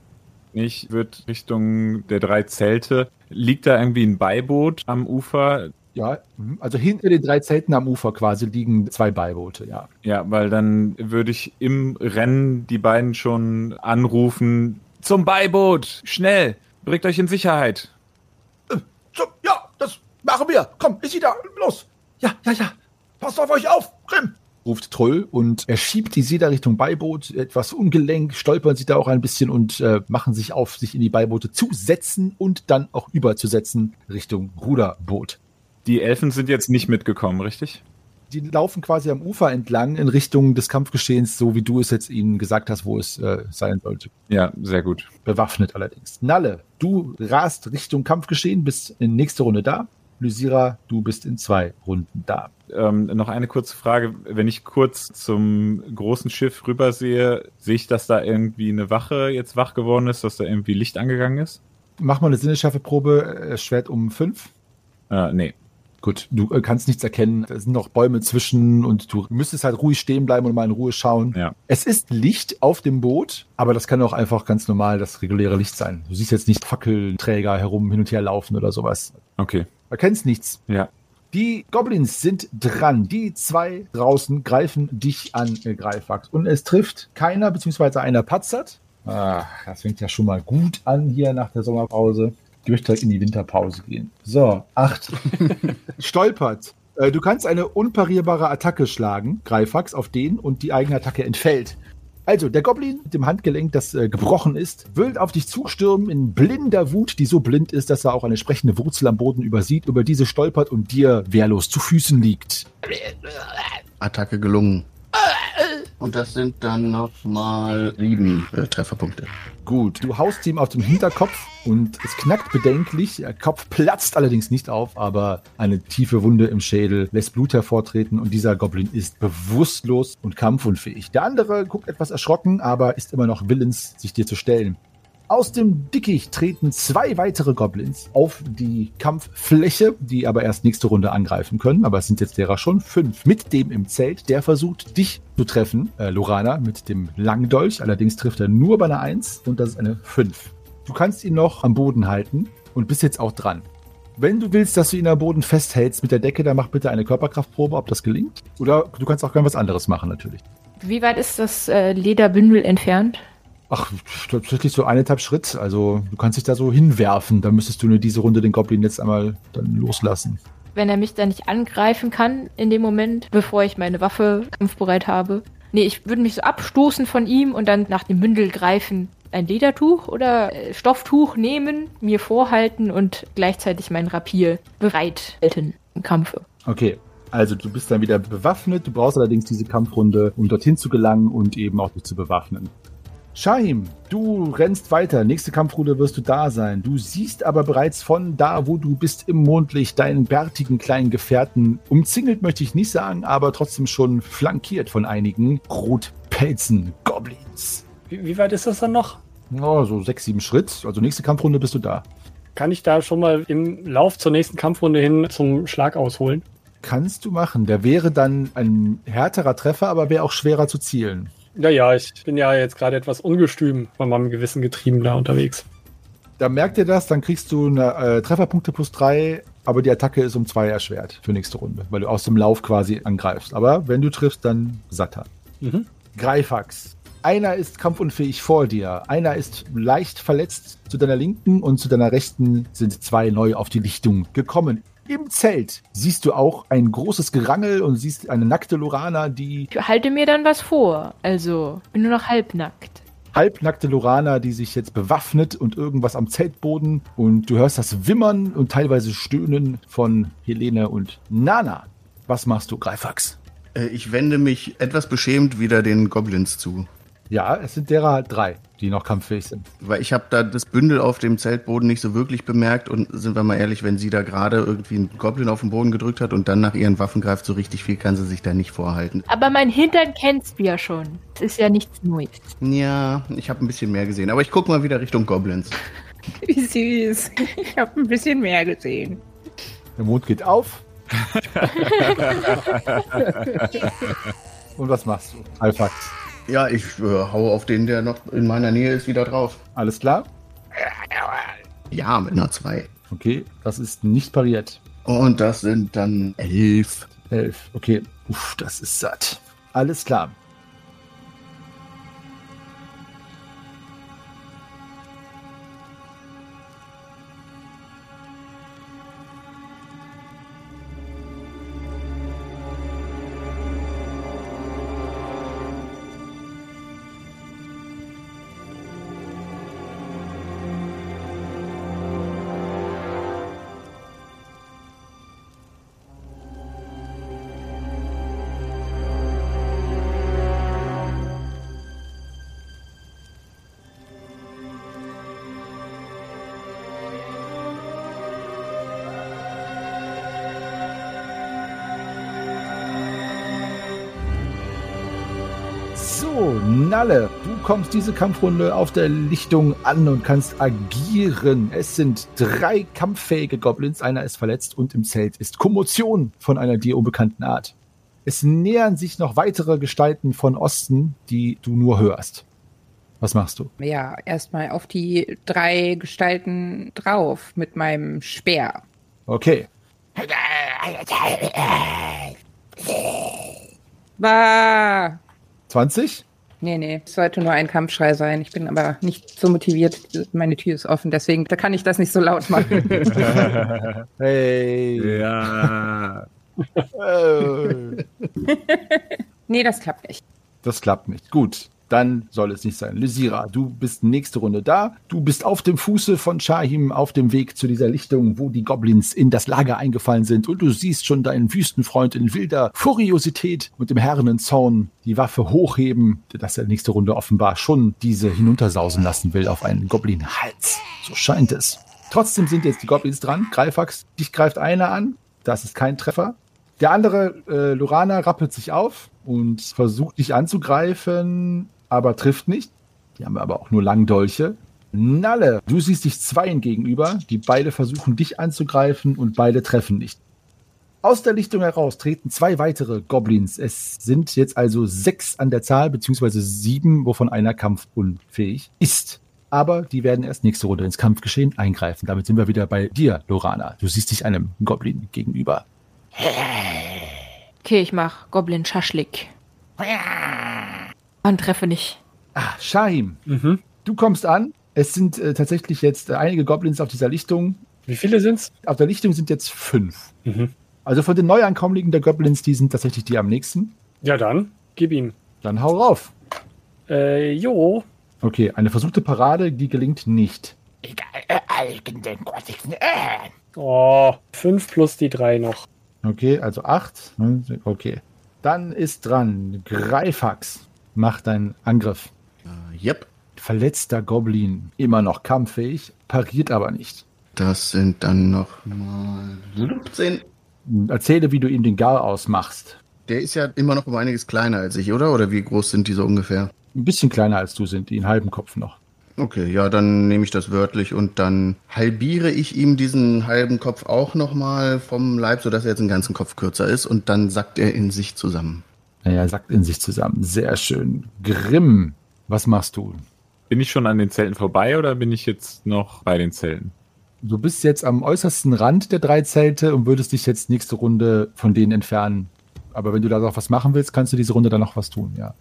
E: Ich würde Richtung der drei Zelte. Liegt da irgendwie ein Beiboot am Ufer?
D: Ja, mhm. also hinter den drei Zelten am Ufer quasi liegen zwei Beiboote, ja.
E: Ja, weil dann würde ich im Rennen die beiden schon anrufen. Zum Beiboot! Schnell! Bringt euch in Sicherheit!
B: So, ja, das machen wir. Komm, ist sie da? Los. Ja, ja, ja. Passt auf euch auf, Grimm.
D: ruft Troll und er schiebt die Seda Richtung Beiboot. Etwas ungelenk stolpern sie da auch ein bisschen und äh, machen sich auf, sich in die Beiboote zu setzen und dann auch überzusetzen Richtung Ruderboot.
E: Die Elfen sind jetzt nicht mitgekommen, richtig?
D: Die laufen quasi am Ufer entlang in Richtung des Kampfgeschehens, so wie du es jetzt ihnen gesagt hast, wo es äh, sein sollte.
E: Ja, sehr gut.
D: Bewaffnet allerdings. Nalle, du rast Richtung Kampfgeschehen, bist in nächste Runde da. Lysira, du bist in zwei Runden da.
E: Ähm, noch eine kurze Frage. Wenn ich kurz zum großen Schiff rübersehe, sehe ich, dass da irgendwie eine Wache jetzt wach geworden ist, dass da irgendwie Licht angegangen ist?
D: Mach mal eine Sinneschärfeprobe, äh, Schwert um fünf.
E: Äh, nee.
D: Gut, du äh, kannst nichts erkennen. Da sind noch Bäume zwischen und du müsstest halt ruhig stehen bleiben und mal in Ruhe schauen.
E: Ja.
D: Es ist Licht auf dem Boot, aber das kann auch einfach ganz normal das reguläre Licht sein. Du siehst jetzt nicht Fackelträger herum hin und her laufen oder sowas.
E: Okay.
D: Erkennst nichts.
E: Ja.
D: Die Goblins sind dran. Die zwei draußen greifen dich an, äh, Greifax. Und es trifft keiner, beziehungsweise einer patzert. Ah, das fängt ja schon mal gut an hier nach der Sommerpause. Ich möchte direkt in die Winterpause gehen. So, acht. Stolpert. Äh, Du kannst eine unparierbare Attacke schlagen, Greifax, auf den und die eigene Attacke entfällt. Also, der Goblin mit dem Handgelenk, das äh, gebrochen ist, will auf dich zustürmen in blinder Wut, die so blind ist, dass er auch eine sprechende Wurzel am Boden übersieht, über diese stolpert und dir wehrlos zu Füßen liegt.
H: Attacke gelungen. Und das sind dann nochmal sieben äh, Trefferpunkte.
D: Gut, du haust ihm auf den Hinterkopf und es knackt bedenklich. Der Kopf platzt allerdings nicht auf, aber eine tiefe Wunde im Schädel lässt Blut hervortreten und dieser Goblin ist bewusstlos und kampfunfähig. Der andere guckt etwas erschrocken, aber ist immer noch willens, sich dir zu stellen. Aus dem Dickicht treten zwei weitere Goblins auf die Kampffläche, die aber erst nächste Runde angreifen können. Aber es sind jetzt derer schon fünf. Mit dem im Zelt, der versucht, dich zu treffen, äh, Lorana, mit dem Langdolch. Allerdings trifft er nur bei einer Eins und das ist eine Fünf. Du kannst ihn noch am Boden halten und bist jetzt auch dran. Wenn du willst, dass du ihn am Boden festhältst mit der Decke, dann mach bitte eine Körperkraftprobe, ob das gelingt. Oder du kannst auch gerne was anderes machen, natürlich.
C: Wie weit ist das äh, Lederbündel entfernt?
D: Ach, tatsächlich so eineinhalb Schritt. Also du kannst dich da so hinwerfen. Da müsstest du nur diese Runde den Goblin jetzt einmal dann loslassen.
C: Wenn er mich dann nicht angreifen kann in dem Moment, bevor ich meine Waffe kampfbereit habe. Nee, ich würde mich so abstoßen von ihm und dann nach dem Bündel greifen. Ein Ledertuch oder äh, Stofftuch nehmen, mir vorhalten und gleichzeitig mein Rapier bereit halten im Kampfe.
D: Okay. Also du bist dann wieder bewaffnet. Du brauchst allerdings diese Kampfrunde, um dorthin zu gelangen und eben auch dich zu bewaffnen. Shahim, du rennst weiter. Nächste Kampfrunde wirst du da sein. Du siehst aber bereits von da, wo du bist im Mondlicht, deinen bärtigen kleinen Gefährten. Umzingelt möchte ich nicht sagen, aber trotzdem schon flankiert von einigen Rotpelzen, Goblins.
F: Wie, wie weit ist das dann noch?
D: Oh, so sechs, sieben Schritt. Also nächste Kampfrunde bist du da.
F: Kann ich da schon mal im Lauf zur nächsten Kampfrunde hin zum Schlag ausholen?
D: Kannst du machen. Der wäre dann ein härterer Treffer, aber wäre auch schwerer zu zielen.
F: Ja, ja, ich bin ja jetzt gerade etwas ungestüm von meinem Gewissen getrieben da unterwegs.
D: Da merkt ihr das, dann kriegst du eine äh, Trefferpunkte plus drei, aber die Attacke ist um zwei erschwert für nächste Runde, weil du aus dem Lauf quasi angreifst. Aber wenn du triffst, dann satter.
F: Mhm.
D: Greifax. Einer ist kampfunfähig vor dir, einer ist leicht verletzt zu deiner linken und zu deiner rechten sind zwei neu auf die Lichtung gekommen. Im Zelt siehst du auch ein großes Gerangel und siehst eine nackte Lorana, die
C: Ich halte mir dann was vor. Also, bin nur noch halbnackt.
D: halbnackte Lorana, die sich jetzt bewaffnet und irgendwas am Zeltboden und du hörst das Wimmern und teilweise Stöhnen von Helene und Nana. Was machst du, Greifax?
H: Äh, ich wende mich etwas beschämt wieder den Goblins zu.
D: Ja, es sind derer drei, die noch kampffähig sind.
H: Weil ich habe da das Bündel auf dem Zeltboden nicht so wirklich bemerkt und sind wir mal ehrlich, wenn sie da gerade irgendwie einen Goblin auf den Boden gedrückt hat und dann nach ihren Waffen greift, so richtig viel kann sie sich da nicht vorhalten.
C: Aber mein Hintern kennst du ja schon. Das ist ja nichts Neues.
H: Ja, ich habe ein bisschen mehr gesehen, aber ich gucke mal wieder Richtung Goblins.
G: Wie süß. Ich habe ein bisschen mehr gesehen.
D: Der Mond geht auf. und was machst du? Alphax.
H: Ja, ich äh, hau auf den, der noch in meiner Nähe ist, wieder drauf.
D: Alles klar?
H: Ja, mit einer 2.
D: Okay, das ist nicht pariert.
H: Und das sind dann elf.
D: Elf. Okay. Uff, das ist satt. Alles klar. So, Nalle, du kommst diese Kampfrunde auf der Lichtung an und kannst agieren. Es sind drei kampffähige Goblins, einer ist verletzt und im Zelt ist Kommotion von einer dir unbekannten Art. Es nähern sich noch weitere Gestalten von Osten, die du nur hörst. Was machst du?
G: Ja, erstmal auf die drei Gestalten drauf mit meinem Speer.
D: Okay.
G: Bah!
D: 20?
G: Nee, nee, es sollte nur ein Kampfschrei sein. Ich bin aber nicht so motiviert. Meine Tür ist offen, deswegen da kann ich das nicht so laut machen.
D: Hey.
E: Ja.
G: Nee, das klappt nicht.
D: Das klappt nicht. Gut. Dann soll es nicht sein. Lysira, du bist nächste Runde da. Du bist auf dem Fuße von Shahim auf dem Weg zu dieser Lichtung, wo die Goblins in das Lager eingefallen sind. Und du siehst schon deinen Wüstenfreund in wilder Furiosität und im herrenden Zorn die Waffe hochheben, dass er nächste Runde offenbar schon diese hinuntersausen lassen will auf einen Goblin-Hals. So scheint es. Trotzdem sind jetzt die Goblins dran. Greifax, dich greift einer an. Das ist kein Treffer. Der andere, äh, Lorana, rappelt sich auf und versucht dich anzugreifen, aber trifft nicht. Die haben aber auch nur Langdolche. Nalle, du siehst dich zweien gegenüber, die beide versuchen dich anzugreifen und beide treffen nicht. Aus der Lichtung heraus treten zwei weitere Goblins. Es sind jetzt also sechs an der Zahl, beziehungsweise sieben, wovon einer kampfunfähig ist. Aber die werden erst nächste Runde ins Kampfgeschehen eingreifen. Damit sind wir wieder bei dir, Lorana. Du siehst dich einem Goblin gegenüber.
C: Okay, ich mach Goblin Schaschlik. Und treffe nicht.
D: Ah, Shahim,
F: Mhm.
D: du kommst an. Es sind äh, tatsächlich jetzt äh, einige Goblins auf dieser Lichtung.
F: Wie viele sind's?
D: Auf der Lichtung sind jetzt fünf.
F: Mhm.
D: Also von den Neuankommlichen der Goblins, die sind tatsächlich die am nächsten.
F: Ja, dann gib ihm.
D: Dann hau rauf.
F: Äh, jo.
D: Okay, eine versuchte Parade, die gelingt nicht.
F: Oh, fünf plus die drei noch.
D: Okay, also acht. Okay. Dann ist dran. Greifax. Mach deinen Angriff.
H: Äh, yep.
D: Verletzter Goblin. Immer noch kampffähig, pariert aber nicht.
H: Das sind dann noch mal 17.
D: Erzähle, wie du ihm den Gar ausmachst.
H: Der ist ja immer noch um einiges kleiner als ich, oder? Oder wie groß sind die so ungefähr?
D: Ein bisschen kleiner als du sind, die einen halben Kopf noch.
H: Okay, ja, dann nehme ich das wörtlich und dann halbiere ich ihm diesen halben Kopf auch nochmal vom Leib, sodass er jetzt einen ganzen Kopf kürzer ist und dann sackt er in sich zusammen.
D: Naja, sagt in sich zusammen. Sehr schön. Grimm, was machst du?
E: Bin ich schon an den Zelten vorbei oder bin ich jetzt noch bei den Zelten?
D: Du bist jetzt am äußersten Rand der drei Zelte und würdest dich jetzt nächste Runde von denen entfernen. Aber wenn du da noch was machen willst, kannst du diese Runde dann noch was tun, ja.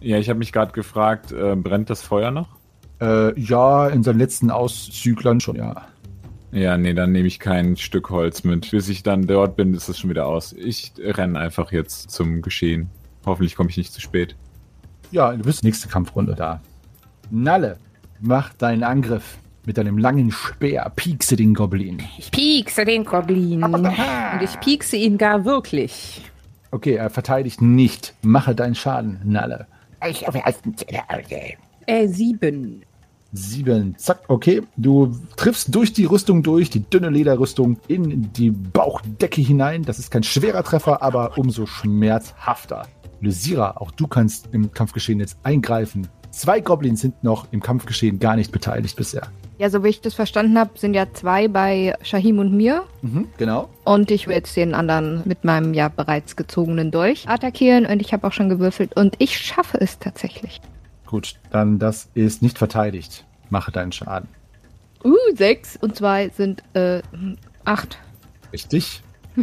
E: Ja, ich habe mich gerade gefragt, äh, brennt das Feuer noch?
D: Äh, ja, in seinen letzten Auszüglern schon, ja.
E: Ja, nee, dann nehme ich kein Stück Holz mit. Bis ich dann dort bin, ist es schon wieder aus. Ich renne einfach jetzt zum Geschehen. Hoffentlich komme ich nicht zu spät.
D: Ja, du bist nächste Kampfrunde da. Nalle, mach deinen Angriff. Mit deinem langen Speer piekse den Goblin.
G: Ich piekse den Goblin. Und ich piekse ihn gar wirklich.
D: Okay, er verteidigt nicht. Mache deinen Schaden, Nalle.
G: Äh, sieben.
D: Sieben. Zack, okay. Du triffst durch die Rüstung durch, die dünne Lederrüstung, in die Bauchdecke hinein. Das ist kein schwerer Treffer, aber umso schmerzhafter. Lysira, auch du kannst im Kampfgeschehen jetzt eingreifen. Zwei Goblins sind noch im Kampfgeschehen gar nicht beteiligt bisher.
I: Ja, so wie ich das verstanden habe, sind ja zwei bei Shahim und mir.
D: Mhm, genau.
I: Und ich will jetzt den anderen mit meinem ja bereits gezogenen Dolch attackieren. Und ich habe auch schon gewürfelt. Und ich schaffe es tatsächlich.
D: Gut, dann das ist nicht verteidigt. Mache deinen Schaden.
I: Uh, sechs und zwei sind äh, acht.
D: Richtig.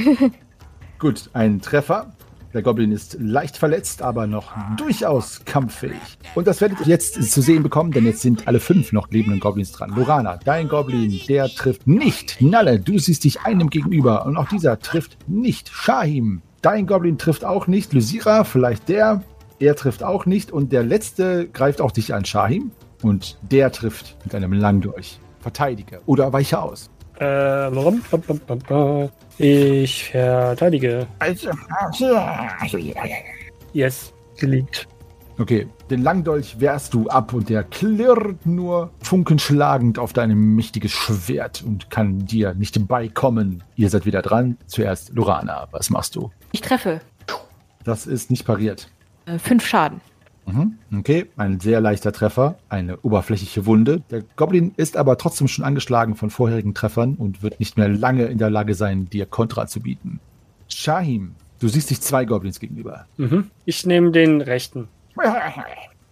D: Gut, ein Treffer. Der Goblin ist leicht verletzt, aber noch durchaus kampffähig. Und das werdet ihr jetzt zu sehen bekommen, denn jetzt sind alle fünf noch lebenden Goblins dran. Lorana, dein Goblin, der trifft nicht. Nalle, du siehst dich einem gegenüber und auch dieser trifft nicht. Shahim, dein Goblin trifft auch nicht. Lysira, vielleicht der. Er trifft auch nicht. Und der letzte greift auch dich an, Shahim. Und der trifft mit einem Langdurch. Verteidige oder weiche aus.
F: Äh, warum? Ich verteidige.
J: Also,
F: Yes, geleakt.
D: Okay, den Langdolch wehrst du ab und der klirrt nur funkenschlagend auf deinem mächtiges Schwert und kann dir nicht beikommen. Ihr seid wieder dran. Zuerst Lorana, was machst du?
C: Ich treffe.
D: Das ist nicht pariert.
C: Äh, fünf Schaden.
D: Mhm. Okay, ein sehr leichter Treffer, eine oberflächliche Wunde. Der Goblin ist aber trotzdem schon angeschlagen von vorherigen Treffern und wird nicht mehr lange in der Lage sein, dir Kontra zu bieten. Shahim, du siehst dich zwei Goblins gegenüber.
F: Mhm. Ich nehme den rechten.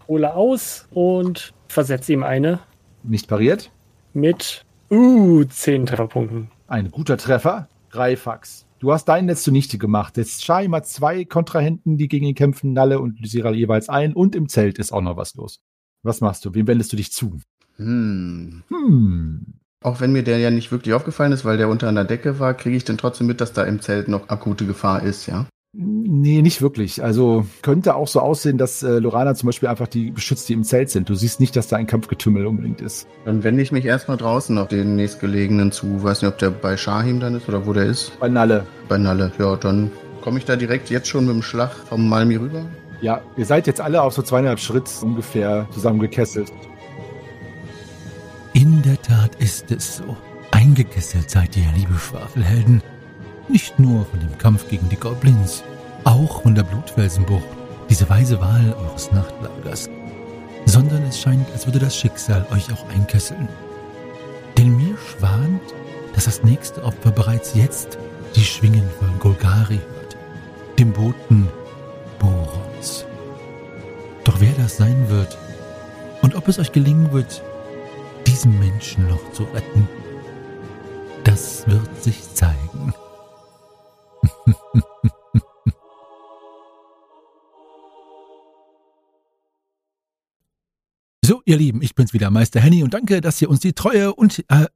F: Hole aus und versetze ihm eine
D: Nicht pariert.
F: mit uh, 10 Trefferpunkten.
D: Ein guter Treffer. Greifax. Du hast deinen Netz zunichte gemacht. Jetzt Shahim hat zwei Kontrahenten, die gegen ihn kämpfen, Nalle und Lysira jeweils ein. Und im Zelt ist auch noch was los. Was machst du? Wem wendest du dich zu?
H: Hm.
D: Hm.
H: Auch wenn mir der ja nicht wirklich aufgefallen ist, weil der unter einer Decke war, kriege ich denn trotzdem mit, dass da im Zelt noch akute Gefahr ist, ja?
L: Nee, nicht wirklich. Also könnte auch so aussehen, dass äh, Lorana zum Beispiel einfach die beschützt, die im Zelt sind. Du siehst nicht, dass da ein Kampfgetümmel unbedingt ist.
H: Dann wende ich mich erstmal draußen auf den nächstgelegenen zu. Weiß nicht, ob der bei Shahim dann ist oder wo der ist.
L: Bei Nalle.
H: Bei Nalle, ja, dann komme ich da direkt jetzt schon mit dem Schlag vom Malmi rüber.
L: Ja, ihr seid jetzt alle auf so zweieinhalb Schritt ungefähr zusammengekesselt.
D: In der Tat ist es so. Eingekesselt seid ihr, liebe Schwafelhelden. Nicht nur von dem Kampf gegen die Goblins, auch von der Blutfelsenbucht, diese weise Wahl eures Nachtlagers. Sondern es scheint, als würde das Schicksal euch auch einkesseln. Denn mir schwant, dass das nächste Opfer bereits jetzt die Schwingen von Golgari hört, dem Boten Borons. Doch wer das sein wird und ob es euch gelingen wird, diesen Menschen noch zu retten, das wird sich zeigen. So, ihr Lieben, ich bin's wieder, Meister Henny, und danke, dass ihr uns die Treue und äh,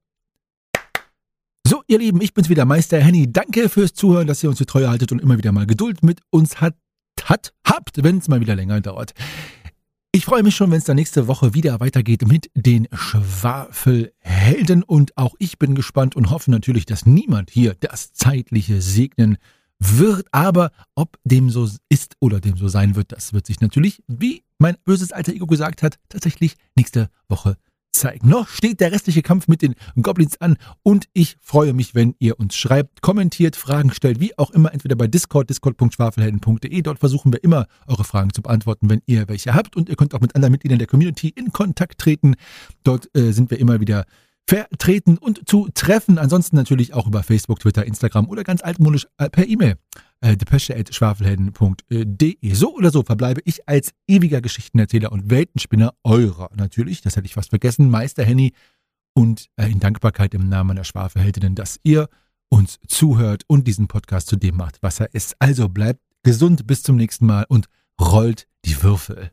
D: so, ihr Lieben, ich bin's wieder, Meister Henny. Danke fürs Zuhören, dass ihr uns die Treue haltet und immer wieder mal Geduld mit uns hat, hat habt, wenn es mal wieder länger dauert. Ich freue mich schon, wenn es dann nächste Woche wieder weitergeht mit den Schwafelhelden und auch ich bin gespannt und hoffe natürlich, dass niemand hier das Zeitliche segnen wird. Aber ob dem so ist oder dem so sein wird, das wird sich natürlich, wie mein böses alter Ego gesagt hat, tatsächlich nächste Woche zeigen. Noch steht der restliche Kampf mit den Goblins an und ich freue mich, wenn ihr uns schreibt, kommentiert, Fragen stellt, wie auch immer, entweder bei Discord, discord.schwafelhelden.de. Dort versuchen wir immer, eure Fragen zu beantworten, wenn ihr welche habt und ihr könnt auch mit anderen Mitgliedern der Community in Kontakt treten. Dort äh, sind wir immer wieder vertreten und zu treffen. Ansonsten natürlich auch über Facebook, Twitter, Instagram oder ganz altmodisch äh, per E-Mail. Äh, depesche.schwafelhelden.de. So oder so verbleibe ich als ewiger Geschichtenerzähler und Weltenspinner eurer natürlich, das hätte ich fast vergessen, Meister Henny und äh, in Dankbarkeit im Namen meiner Schwafelheldinnen, dass ihr uns zuhört und diesen Podcast zu dem macht, was er ist. Also bleibt gesund bis zum nächsten Mal und rollt die Würfel.